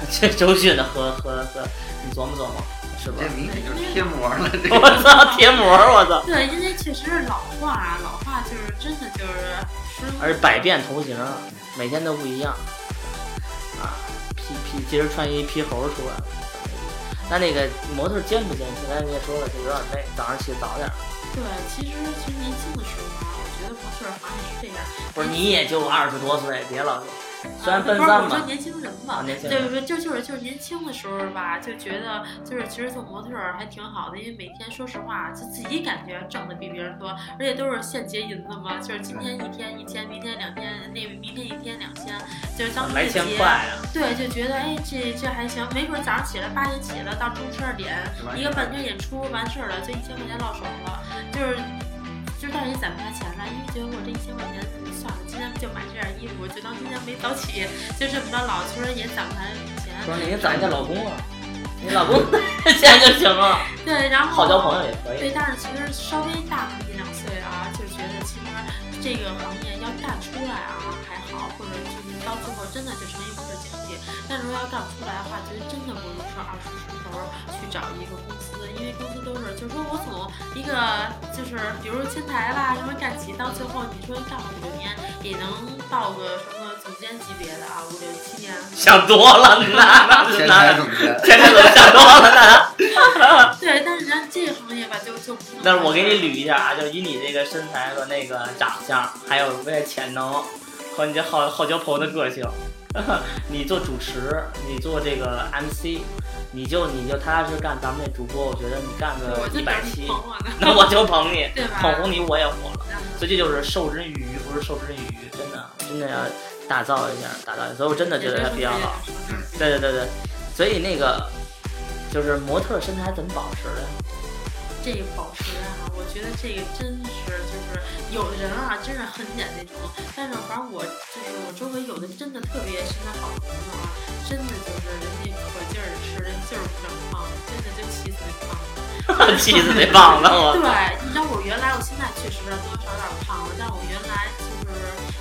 这周迅的和和和，你琢磨琢磨，是吧这？明显就是贴膜了，这 我。操，贴膜，我操！对，因为确实是老化啊，老化就是真的就是生而百变头型，每天都不一样，啊，披披今儿穿一皮猴出来了。那那个模特坚不坚持？刚才你也说了，就有点累，早上起得早点。对，其实其实年轻的时候啊，我觉得模特儿好像也是这样。不是你也就二十多岁，别老说。虽然啊不是奔三吧，我说年轻人吧啊，年轻对人对？就就是就是年轻的时候吧，就觉得就是其实做模特儿还挺好的，因为每天说实话，就自己感觉挣的比别人多，而且都是现结银子嘛，就是今天一天一千，明天两天，那明天一天两千，就是当来时结钱快啊！对，就觉得哎，这这还行，没准早上起来八点起了，到中午十二点，一个半天演出完事儿了，就一千块钱落手了，就是就是但是也攒不下钱来，因为觉得我这一千块钱算了，今天就买这件衣服，就当今天没早起，就这么着老求人也攒不下钱。不是你攒一下老公啊，你老公现在就行了，对，然后好交朋友也可以。对，但是其实稍微大那么一两岁啊，就觉得其实这个行业要干出来啊还好，或者就是到最后真的就成一不是经济。但如果要干不出来的话，其实真的不如说二十出头去找一个公司，公司都是就是说我从一个就是比如前台啦什么干起，到最后你说干五六年也能到个什么总监级别的啊，五六七年。想多了，那那前那台总监，天天怎么想多了呢？对，但是咱这个行业吧，就就不但是我给你捋一下啊，就以你这个身材和那个长相，还有这潜能和你这好好交朋友的个性，你做主持，你做这个 MC，你就你就踏踏实实干咱们这主播，我觉得你干个一百期，我，那我就捧你？捧红你我也火了。嗯所以这就是授之以鱼，不是授之以渔，真的真的要打造一下，打造一下。所以我真的觉得他比较好。对对对对，所以那个就是模特身材怎么保持的？这个保持啊，我觉得这个真是就是有的人啊，真是很减那种，但是反正我就是我周围有的真的特别身材好的朋友啊，真的就是人家吃，人劲儿不长胖，真的就气死那胖子。气死那胖子我。对，你知道我原来，我现在确实多多少少有点胖了，但我原来就是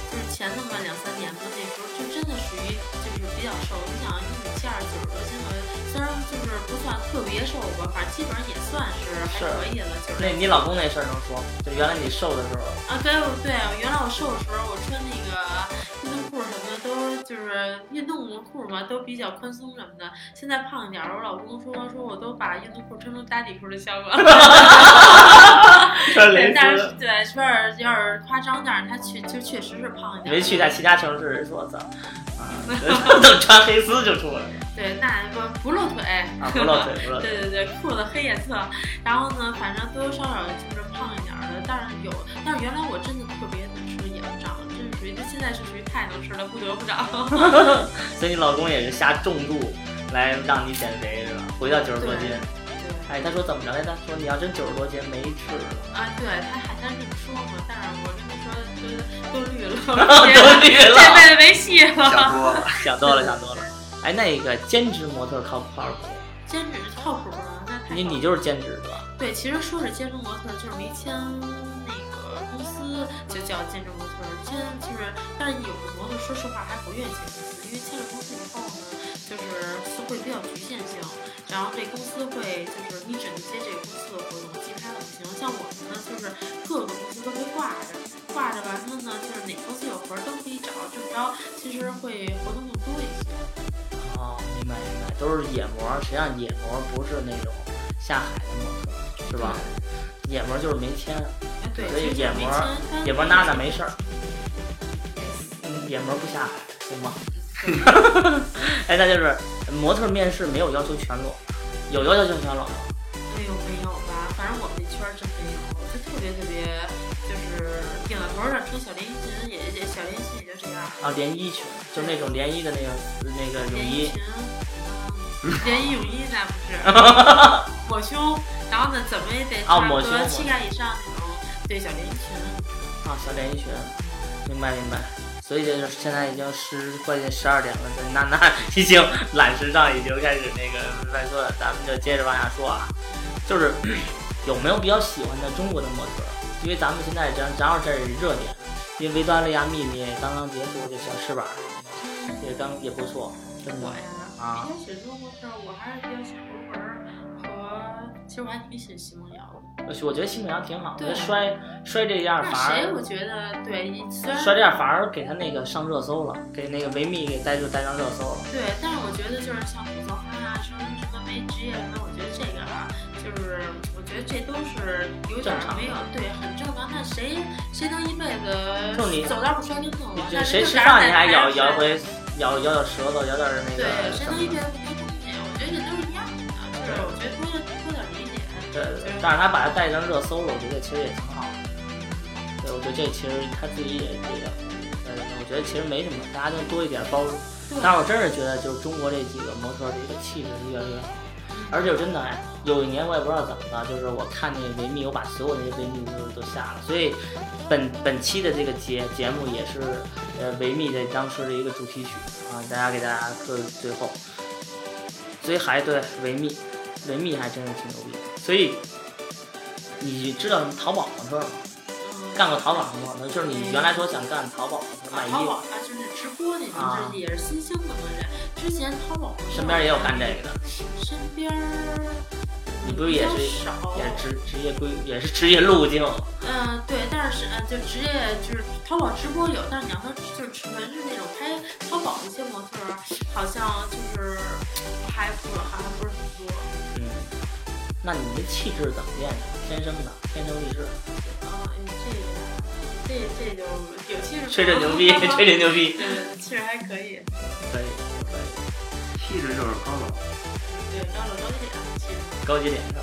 就是前那么两三年吧，那时候就真的属于就是比较瘦。你想一米七二九十多斤了，虽然就是不算特别瘦吧，反正基本上也算是还可以了。就是那你老公那事儿能说？就原来你瘦的时候啊，对对，原来我瘦的时候，我穿那个就是运动裤嘛，都比较宽松什么的。现在胖一点了，我老公说说我都把运动裤穿成打底裤的效果。对，但是对，说是要是夸张，但是他确就确实是胖一点。没去在其他城市，人说操，都 穿黑丝就出来了。对，那不不露腿啊，不露腿，不露腿。对对对，裤子黑颜色，然后呢，反正多多少少就是胖一点的，但是有，但是原来我真的特别在是属于太能吃了，不得不长。所以你老公也是下重度来让你减肥是吧？回到九十多斤。哎，他说怎么着来着？说你要真九十多斤没吃了啊？对他还他这么说嘛，但是我跟他说都 都绿了，都绿了，这辈子没戏了。想多了，想多了，想多了。哎，那个兼职模特靠不靠谱？兼职靠谱啊，那你你就是兼职是吧？对，其实说是兼职模特，就是没签司就叫兼职模特。签就是，但是有的模特说实话还不愿意签公司，因为签了公司以后呢，就是会比较局限性。然后这公司会就是你只能接这个公司的活动，其他的不行。像我们呢，就是各个公司都会挂着，挂着完了呢，就是哪公司有活都可以找，这么着其实会活动更多一些。哦，明白明白，都是野模，实际上野模不是那种下海的模特，是吧？野模就是没签，所以眼膜眼膜娜娜没事儿，眼膜不下海，行吗？哎，那就是模特面试没有要求全裸，有要求全裸吗？没有没有吧，反正我们那圈真没有，就特别特别，就是顶了头上穿小连衣裙，也也小连衣裙也就这样。啊，连衣裙，就那种连衣的那个那个泳衣。连衣泳衣那不是 抹胸，然后呢怎么也得差不多膝盖以上那种，对小连衣裙。啊，小连衣裙，明白明白。所以就是现在已经十快近十二点了，那那已经懒时尚已经开始那个在说了，咱们就接着往下说啊，就是 有没有比较喜欢的中国的模特？因为咱们现在正正好这是热点，因为维多利亚秘密刚刚结束，这小翅膀也刚也不错，真的啊。比较喜欢中国模特，我还是比较喜欢其实我还挺喜欢奚梦瑶的。我觉得奚梦瑶挺好，的，摔摔这样反而谁我觉得对，摔这样反而给他那个上热搜了，给那个维密给带就带上热搜了。对，但是我觉得就是像吐槽他啊，什么什么没职业什么，我觉得这个啊，就是我觉得这都是有点没有对，很正常。那谁谁能一辈子就你走道不摔跟头？你谁吃饭你还咬咬回咬咬咬舌头，咬点那个？对，谁能一辈子不没东西？我觉得这都是一样的，就是我觉得对，但是他把它带上热搜了，我觉得其实也挺好的。对，我觉得这其实他自己也也，呃，我觉得其实没什么，大家都多一点包容。但是我真是觉得，就是中国这几个模特的一个气质是越来越好。而且真的，哎，有一年我也不知道怎么了，就是我看那个维密，我把所有那些维密都都下了。所以本本期的这个节节目也是，呃，维密的当时的一个主题曲啊，大家给大家搁最后。所以还对维密，维密还真是挺牛逼。所以，你知道什么淘宝模特吗？干过淘宝模特，就是你原来说想干淘宝卖衣服。淘宝啊，就是直播那种，就是也是新兴的嘛。之前淘宝身边也有干这个的。身边你不是也是也是职职业规也是职业路径？嗯，对，但是嗯，就职业就是淘宝直播有，但是你要说就是纯是那种拍淘宝那些模特，好像就是还不还不是很多。嗯。那你的气质怎么练的？天生的，天生丽质。啊，这这这就有气质。吹着牛逼，吹着牛逼。嗯，气质还可以。可以，可以。气质就是高冷。对，高冷高级脸，气质。高级脸是吧？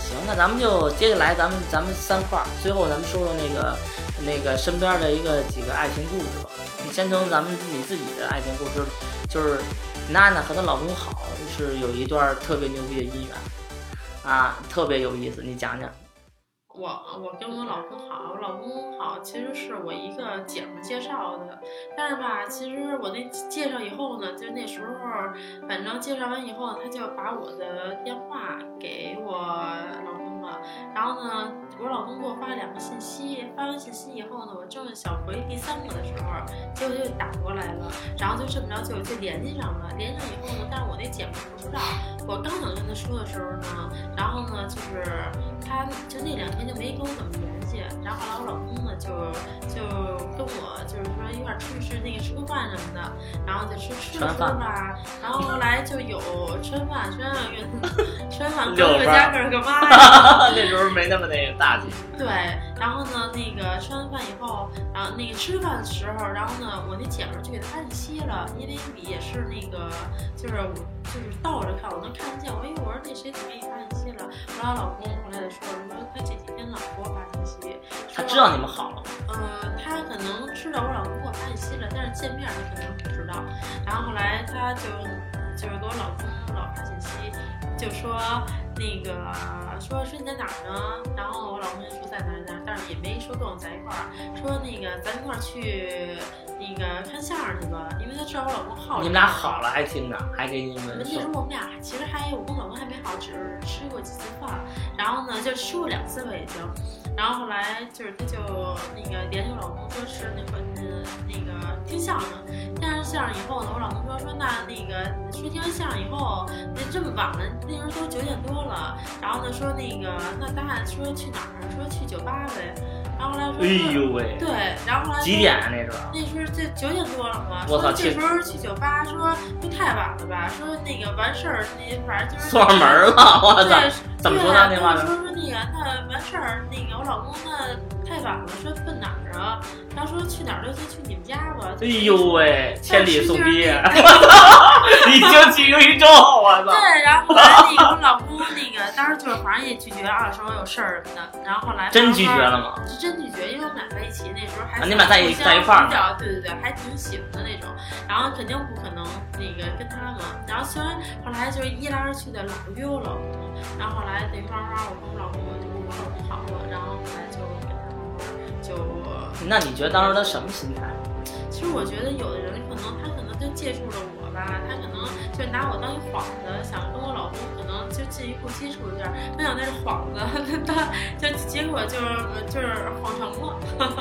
行，那咱们就接下来，咱们咱们三块儿，最后咱们说说那个那个身边的一个几个爱情故事吧。你先从咱们你自己的爱情故事，就是娜娜和她老公好，是有一段特别牛逼的姻缘。啊，特别有意思，你讲讲。我我跟我老公好，我老公好，其实是我一个姐们介绍的，但是吧，其实我那介绍以后呢，就那时候，反正介绍完以后，他就把我的电话给我老公了，然后呢，我老公给我发了两个信息，发完信息以后呢，我正想回第三个的时候，结果就打过来了，然后就这么着就就联系上了，联系上以后呢，但是我那姐们不知道，我刚想跟她说的时候呢，然后呢，就是他就那两天。就没跟我怎么联系，然后后来我老公呢就就跟我就是说一块出去吃那个吃个饭什么的，然后就吃吃了饭吧，然后后来就有吃完饭吃完饭跟 吃完饭哥个家哥个妈呀，那时候没那么那个大气。对，然后呢那个吃完饭以后，然后那个吃饭的时候，然后呢我那姐们就给他发信息了，因为也是那个就是我就是倒着看我能看得见，我哎我说那谁怎么给你发信息了？我说老公回来就说说他这几天。老给我发信息，他知道你们好了。呃，他可能知道我老公给我发信息了，但是见面他可能不知道。然后后来他就就是给我老公老发信息，就说那个说说你在哪儿呢？然后我老公就说在哪儿哪儿，但是也没说跟我在一块儿。说那个咱一块儿去。那个看相声去吧，因为他知道我老公好。你们俩好了还听着，还给你们。那时候我们俩其实还我跟老公还没好，只是吃过几次饭，然后呢就吃过两次吧已经。然后后来就是他就那个联系我老公说是那个嗯那个听相声，听完相声以后呢，我老公说说那那个说听完相声以后那这么晚了，那时候都九点多了，然后呢说那个那咱俩说去哪儿？说去酒吧呗。然后后来说，哎呦喂，对，然后后来几点啊？那时候？那时候这九点多了嘛。我操，这时候去酒吧，说不太晚了吧？说那个完事儿，那反正就是锁上门了。我操，怎么说的那话？说说那个那完事儿，那个我老公那太晚了，说奔哪儿啊？然后说去哪儿就去你们家吧。哎呦喂，千里送毕业，已经去宇宙，我操！对，然后后来那个我老公那个当时就是反正也拒绝啊，说我有事儿什么的。然后后来真拒绝了吗？是真拒绝，因为我们俩在一起那时候还你们俩在一在一块儿，对对对，还挺喜欢的那种。然后肯定不可能那个跟他嘛。然后虽然后来就是一来二去的老约我老公，然后后来等于慢慢我跟我老公就跟我老公好了，然后后来就跟他就。那你觉得当时他什么心态？其实我觉得有的人可能他可能就借助了我吧，他可能就拿我当一幌子，想跟我老公可能就进一步接触一下，没想那是幌子，他就结果就是就是谎成了。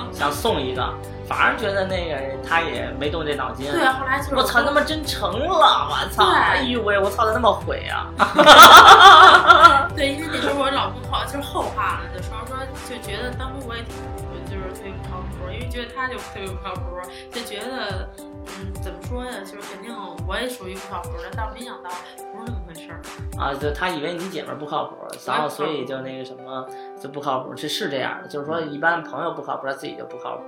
想送一个，反而觉得那个他也没动这脑筋。对，后来就是我操，他妈真成了！我操，哎呦喂，我操的那么毁啊！对，因为那时候我老公好就是后怕了，就说说就觉得当初我也挺。因为觉得他就特别不靠谱，就觉得，嗯，怎么说呀？就是肯定我也属于不靠谱的，但没想到不是那么回事儿。啊，就他以为你姐们儿不靠谱，然后所以就那个什么就不靠谱，这是这样的。就是说，一般朋友不靠谱，他自己就不靠谱。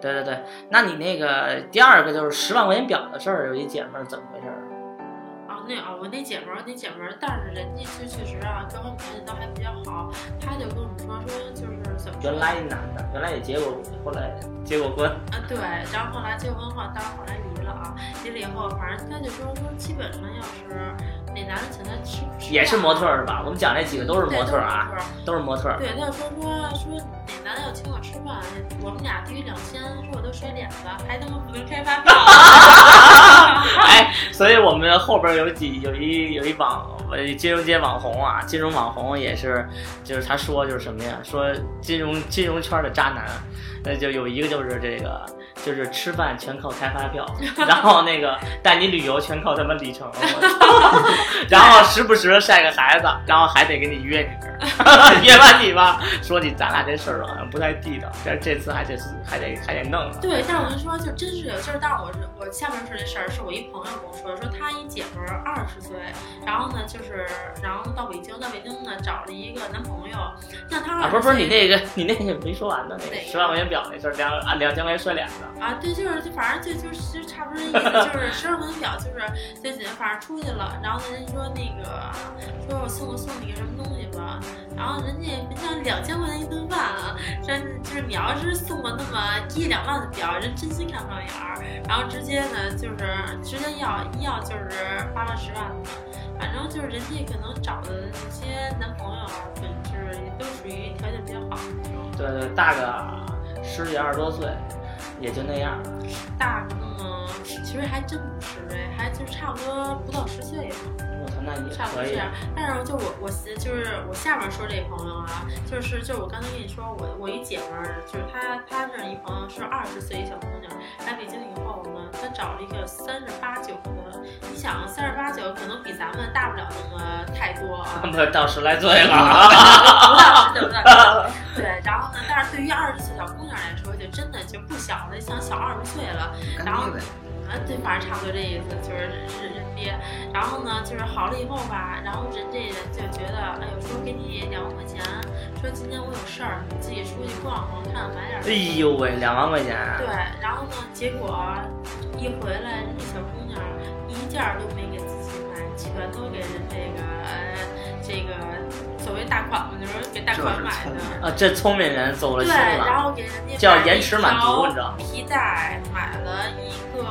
对对对，那你那个第二个就是十万块钱表的事儿，有一姐们儿怎么回事？啊，那啊，我那姐们儿，那姐们儿，但是人家就确实啊，各方面条件都还比较好，她就跟我们说说就是怎么。原来一男的，原来也结过，后来结过婚。啊，对，然后后来结婚后，当然后来离了啊。离了以后，反正她就说说，基本上要是那男的请她吃，也是模特是吧？我们讲那几个都是模特啊，都是模特。对，她就说说说哪男的要请我吃饭，我们俩低于两千，说我都甩脸子，还他妈不能开发票。哎，所以我们后边有几有一有一网。金融街网红啊，金融网红也是，就是他说就是什么呀？说金融金融圈的渣男，那就有一个就是这个。就是吃饭全靠开发票，然后那个带你旅游全靠他们里程，然后时不时晒个孩子，然后还得给你约你，约完你吧，说你咱俩这事儿好像不太地道，但是这次还得还得还得弄。对，但我就说，就真是有，就是但是我是我下面说这事儿，是我一朋友跟我说，说他一姐们儿二十岁，然后呢就是然后到北京，到北京呢找了一个男朋友，那他啊不是不是你那个你那个没说完呢，那个十万块钱表那事儿，两按两千块钱摔脸子。啊，对，就是就反正就就就差不多意思，就是 十万块钱表，就是最近，反正出去了，然后人家说那个说我送我送你个什么东西吧，然后人家人家两千块钱一顿饭啊，真就是你要是送个那么一两万的表，人真心看不上眼儿，然后直接呢就是直接要要就是八万十万的。反正就是人家可能找的那些男朋友，本质也都属于条件比较好的那种。对对，大个十几二十多岁，也就那样。大个那么，其实还真不是哎，还就差不多不到十岁吧。我操，那也可以差不多这样。但是就我我就是我下面说这朋友啊，就是就是我刚才跟你说，我我一姐们儿，就是她她那一朋友是二十岁一小姑娘，来北京以后呢，她找了一个三十八九的。你想三十八九可能比咱们大不了那么太多啊 不到十来岁了，不到十九岁。对，然后呢，但是对于二十岁小姑娘来说，就真的就不小了，像小二十岁了。然后干爹呗啊，对，反正差不多这意思，就是是人爹。然后呢，就是好了以后吧，然后人这人就觉得，哎呦，说给你两万块钱，说今天我有事儿，你自己出去逛逛看，买点儿。哎呦喂，两万块钱，对，然后呢，结果一回来，人家小姑娘一件儿都没给自己买，全都给人这个呃这个所谓大款嘛，就是给大款买的。啊，这聪明人走了对，然，后给人家叫买了一延迟满足条你知道吗皮带买了一个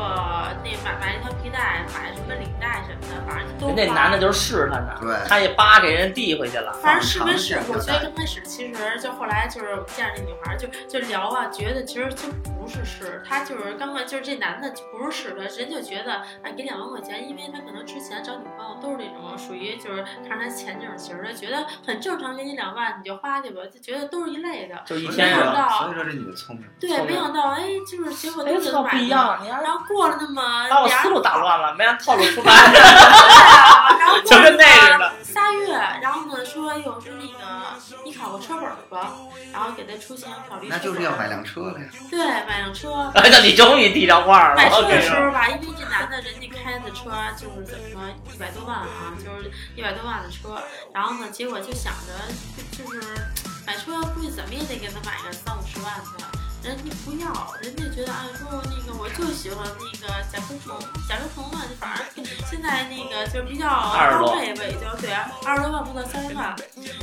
那买买了一条皮带，买什么领带什么的，反正都那男的就是试探他，对他也扒给人递回去了。反正试没是放，长我觉得刚开始其实就后来就是见着那女孩就就聊啊，觉得其实就不是试，他就是刚刚就是这男的就不是试的，人就觉得哎给两万块钱，因为他可能之前找女朋友都是那种属于就是看着他前景型的，觉得很正常，给你两万你就花去吧，就觉得都是一类的。就一天？没想到所以说这女的聪明。对，没想到哎，就是结果哎都给操，买了。不一样，然后过了那么把我思路打乱了，没让套路出 来。对啊，然后 就跟那似的仨月，然后呢说，哎呦，说那个你考个车本吧，然后给他出钱考虑车本儿。那就是要买辆车了呀。对，买辆车。哎，那你终于递上话了。买车的时候吧，因为这男的人家开的车就是怎么说一百多万啊，就是一百多万的车，然后呢，结果就想着就是买车估计怎么也得给他买个三五十万的。人家不要，人家觉得啊，说那个我就喜欢那个甲壳虫，甲壳虫嘛，反正现在那个就比较20多高配吧，也就对啊，二十多万不到三十万。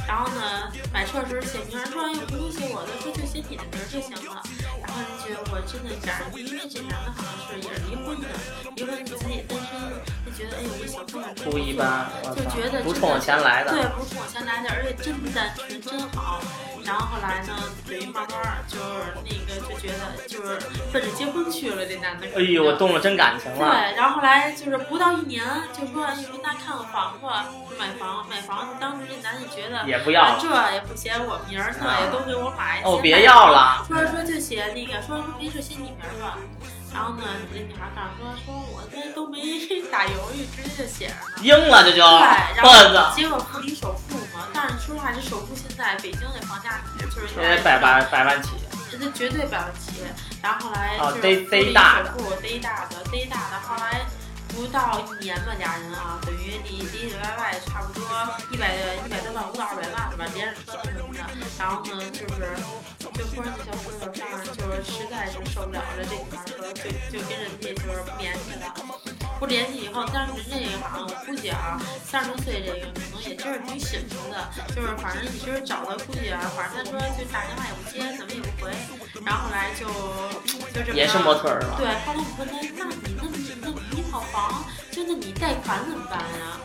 然后呢，买车的时候写名儿，说又不用写我的，说就写你的名儿就行了。然后人觉得我真的假如，因为这男的好像是也是离婚的，离婚自己也单身，就觉得哎呦这小姑娘真不一般，就觉得，不冲我钱来的。对，不是冲我钱来的，而且真单纯，真好。然后后来呢，等于慢就是那个就觉得就是奔着结婚去了，这男的。哎呦，我动了真感情了。对，然后后来就是不到一年，就说哎跟他看看房子，就买房，买房子。当时这男的觉得也不要，啊这也不写我名儿，那也都给我买。哦，先别买要了。说说就写那个，说说没事写你名儿吧。然后呢，那女孩告诉说说我这都没打犹豫，直接就写上了。应了这就，对，然我后操，结果付了一首付嘛，但是说实话，这首付现在北京的房价就是这得百万百万起。这绝对百万起。然后后来哦就是逮付了一逮大的逮大的，逮大的。后来不到一年吧，家人啊，等于里里里外外差不多一百一百多万，五到二百万吧，连着车什么的。然后呢，就是就忽然就小朋友上就是实在是受不了了，这女孩说就就跟人家就是不联系了。不联系以后，但是人家也好像我估计啊，三十多岁这个可能也真是挺醒目的，就是反正一直找他，估计啊，反正他说就打电话也不接，怎么也不回，然后后来就就这么也是模特儿是吧？对，后来我说那那你那你那你一套房，就那你贷款怎么办呀？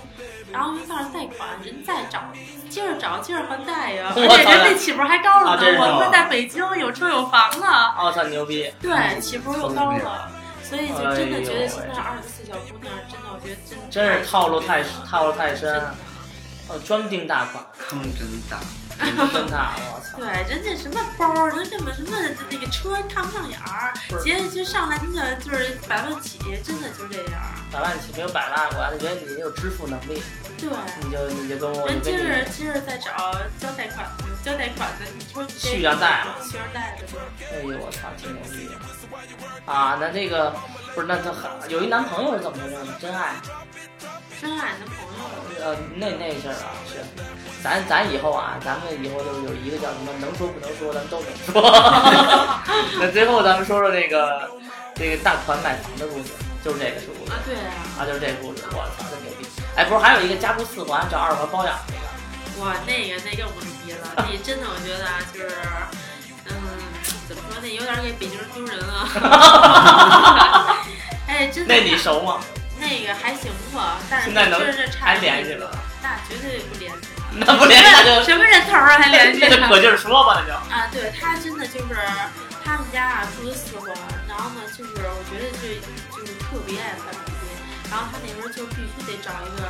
然后一告诉贷款，人再找，接着找，接着还贷呀，我而且操人那起步还高了呢。我们在北京有车有房呢，我操，牛逼！对，起步又高了，所以就真的觉得现在二十四小姑娘，真的我觉得真真是套路太套路太深真，哦，专盯大款，坑真大。真大，我操！对，人家什么包人家什么什么那个车看不上眼儿，直接就上来真的就是百万起，真的就这样。百万起没有百万，我还是觉得你有支付能力，对，你就你就跟我，人接你跟你着接着再找交贷款的，交贷款的，你说续上贷了续上贷的对。哎呦我操，挺牛逼的啊！那这个不是那他很有一男朋友是怎么回事呢？真爱？真爱男朋友，呃，那那事儿啊，是，咱咱以后啊，咱们以后就是有一个叫什么能说不能说，咱们都能说。那最后咱们说说这个这个大款买房的故事，就是这个是故事啊，对啊，啊，就是这个故事，我操，真！哎，不是还有一个家住四环叫二环包养那个？哇，那个那更不牛逼了，那真的我觉得啊，就是，嗯，怎么说，那有点给北京人丢人了。哎，真的。那你熟吗？那那个还行吧，但是现在能是差还联系了？那绝对不联系。那不联系那就什么人头啊还联系那就可劲儿说吧，那就。啊，对他真的就是他们家啊住的四环，然后呢就是我觉得这就是特别爱发脾气，然后他那时候就必须得找一个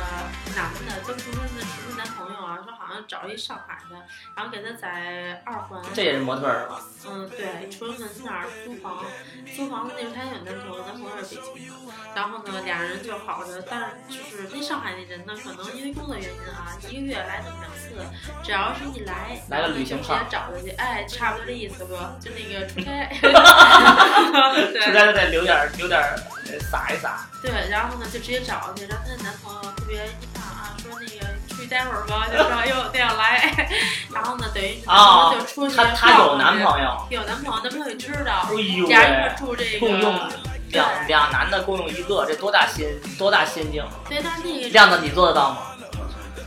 男的，跟不是那什么男朋友啊，说好像找一上海的，然后给他在二环，这也是模特儿吧？嗯对，崇文门那儿租房，租房子那时候他有男朋友，男朋友是北京的，然后呢俩人就好着，但是就是那上海那人呢，可能因为工作原因啊，一个月来那么两次，只要是一来，来个旅行接找他去，哎，差不多这意思不？就那个出差，对。出差就得留点儿留点撒一撒。对，然后呢就直接找去，然后她的男朋友特别一看啊，说那个出去待会儿吧，就说哟他要来，然后呢等于啊就出去她她有男朋友，有男朋友，男朋友也知道，俩人一块，住这个共用两两男的共用一个，这多大心多大心境？对，但是那个亮子，你做得到吗？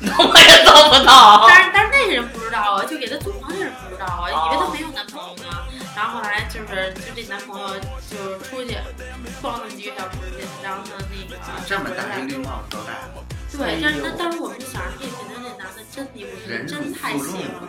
我也做不到。但是但是那个人不知道啊，就给他租房那人不知道啊，以为他没有男朋友呢。然后后来就是就这男朋友就出去逛了几个小时去，然后呢那个啊，这么大一绿帽子都戴，对，但是哎呦那但是我们就想着这肯定这男的真离不开，人真太喜欢了。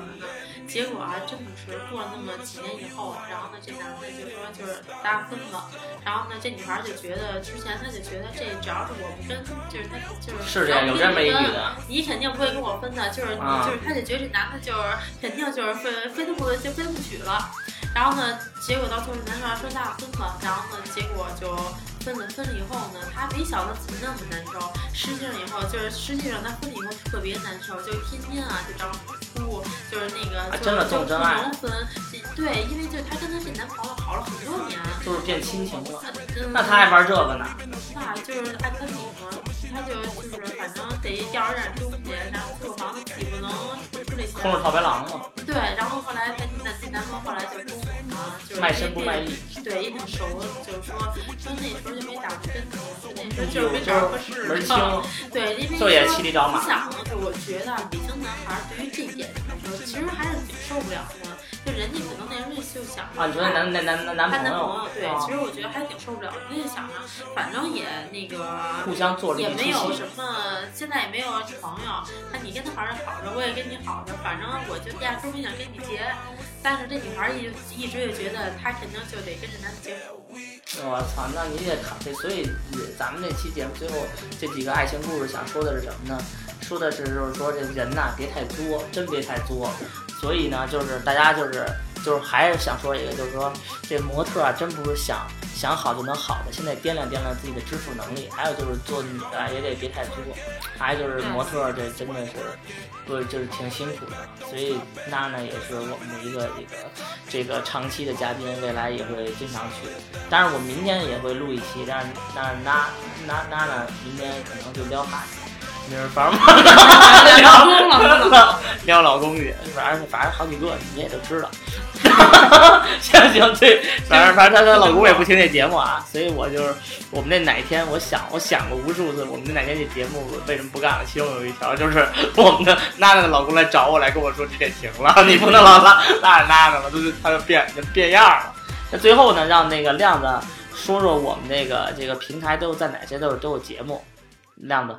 结果啊，真的是过了那么几年以后，然后呢，这男的就说就是大家分了，然后呢，这女孩就觉得之前她就觉得这只要是我不跟，就是他就是是这样，有这么一女的，你肯定不会跟我分的，就是、啊就是，她就觉得这男的就是肯定就是非非他不就非他不娶了，然后呢，结果到最后男生说那分吧，然后呢，结果就分了，分了以后呢，他没想到自己那么难受，实际上以后就是实际上他分了以后特别难受，就天天啊就找哭，就是那个就真的就不动真爱对，因为就她跟她这男朋友好了很多年，就是变亲情了。嗯那他还玩这个呢？那就是爱他理嘛，他就就是反正得要着点东西，然后租个房子岂不能这些？空手套白狼嘛，对，然后后来他那这男朋友后来就卖身不卖艺。对，也挺熟，就是说说那时候就没打过针头，就那时候就是没找合适门儿清的。，对，因为说骑驴找马你想，就我觉得北京男孩儿对于这一点来说，其实还是挺受不了的。就人家可能那时候就想啊，你说那男那男男男朋友对，啊其实我觉得还挺受不了的。他就想着，反正也那个互相做了也没有什。么，现在也没有朋友，那你跟他好着好着，我也跟你好着，反正我就压根儿没想跟你结。但是这女孩儿一一直就觉得她肯定就得跟着男的结婚。我操，那你也所以也咱们这期节目最后这几个爱情故事想说的是什么呢？说的是就是说这人呐、别太作，真别太作。所以呢，就是大家就是就是还是想说一个，就是说这模特啊，真不是想想好就能好的，现在掂量掂量自己的支付能力。还有就是做女的也得别太作，还有就是模特这真的是不就是挺辛苦的。所以娜娜也是我们的一个一个这个长期的嘉宾，未来也会经常去。当然我明天也会录一期，但是但是娜娜娜娜明天可能就撩哈去。明儿反正 老公了聊聊老公去，反正反正好几个，你也都知道。行行，对，反正反正她她老公也不听这节目啊，所以我就是我们那哪天我想我想过无数次，我们那哪天这节目为什么不干了？其中有一条就是我们的娜娜的老公来找我来跟我说这得停了，你不能老拉拉着娜娜了，就是他就变就变样了。那最后呢，让那个亮子说说我们这个这个平台都在哪些都有都有节目，亮子。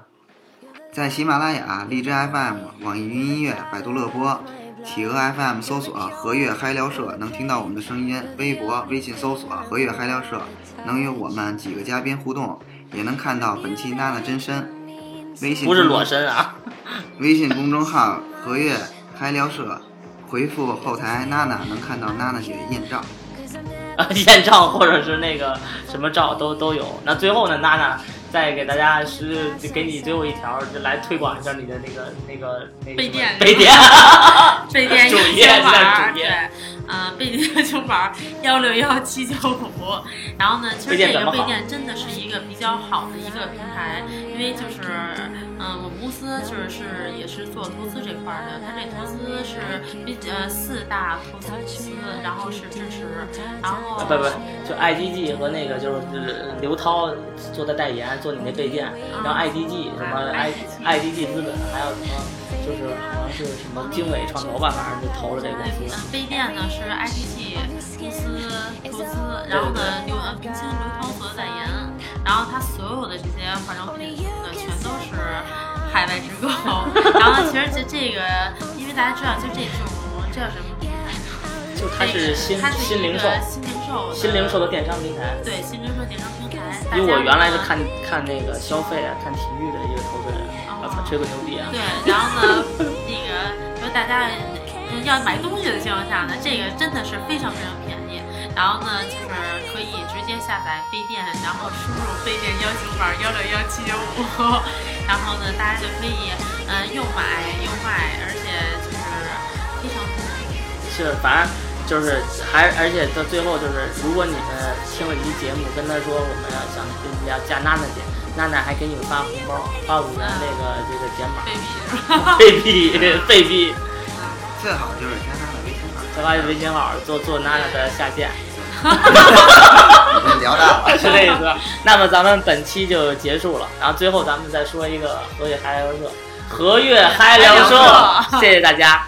在喜马拉雅、荔枝 FM、网易云音乐、百度乐播、企鹅 FM 搜索“和悦嗨聊社”能听到我们的声音；微博、微信搜索“和悦嗨聊社”能与我们几个嘉宾互动，也能看到本期娜娜真身。微信不是裸身啊，微信公众号“和悦嗨聊社”，回复后台“娜娜”能看到娜娜姐艳照。啊，艳照或者是那个什么照都都有。那最后呢，娜娜再给大家是给你最后一条，就来推广一下你的那个那个那个背垫背垫。备电主页九板现在儿，对主页，呃，备电九板儿幺六幺七九五。然后呢，其实这个背电怎么好电真的是一个比较好的一个平台，因为就是，嗯、我们公司就是是也是做投资这块的，它这投资是比呃四大投资公司，然后是支持，然后啊不不，就 IDG 和那个就是呃刘涛做的代言，做你那备垫，然后 IDG 什么 I IDG 资本，还有什么就是好像是什么经纬创投吧，反正就投了这个公司。嗯，杯垫呢是 ITG 公司投资，然后呢刘呃并签刘涛做的代言，然后他所有的这些化妆品的，全海外直购。然后呢，其实这这个，因为大家知道，就这种这叫什么？就它是新它是新零售，新零售，新零售的电商平台。对，新零售电商平台。因为我原来是看看那个消费啊，看体育的一个投资人，我操，吹个牛逼啊！对，然后呢，那个就是大家要买东西的情况下呢，这个真的是非常非常便宜。然后呢，就是可以直接下载飞电，然后输入飞电邀请码幺六幺七九五，然后呢，大家就可以嗯又买又卖，而且就是非常方便。是，反正就是还而且到最后就是，如果你们听了一期节目，跟他说我们要想跟要加娜娜姐，娜娜还给你们发红包，发五元那个这个减码，备币是吧？备币备币，最好就是加他的微信号，加他微信号做做娜娜的下线。聊大了，是这意思。那么咱们本期就结束了，然后最后咱们再说一个和悦嗨聊社，和悦嗨聊社，谢谢大家。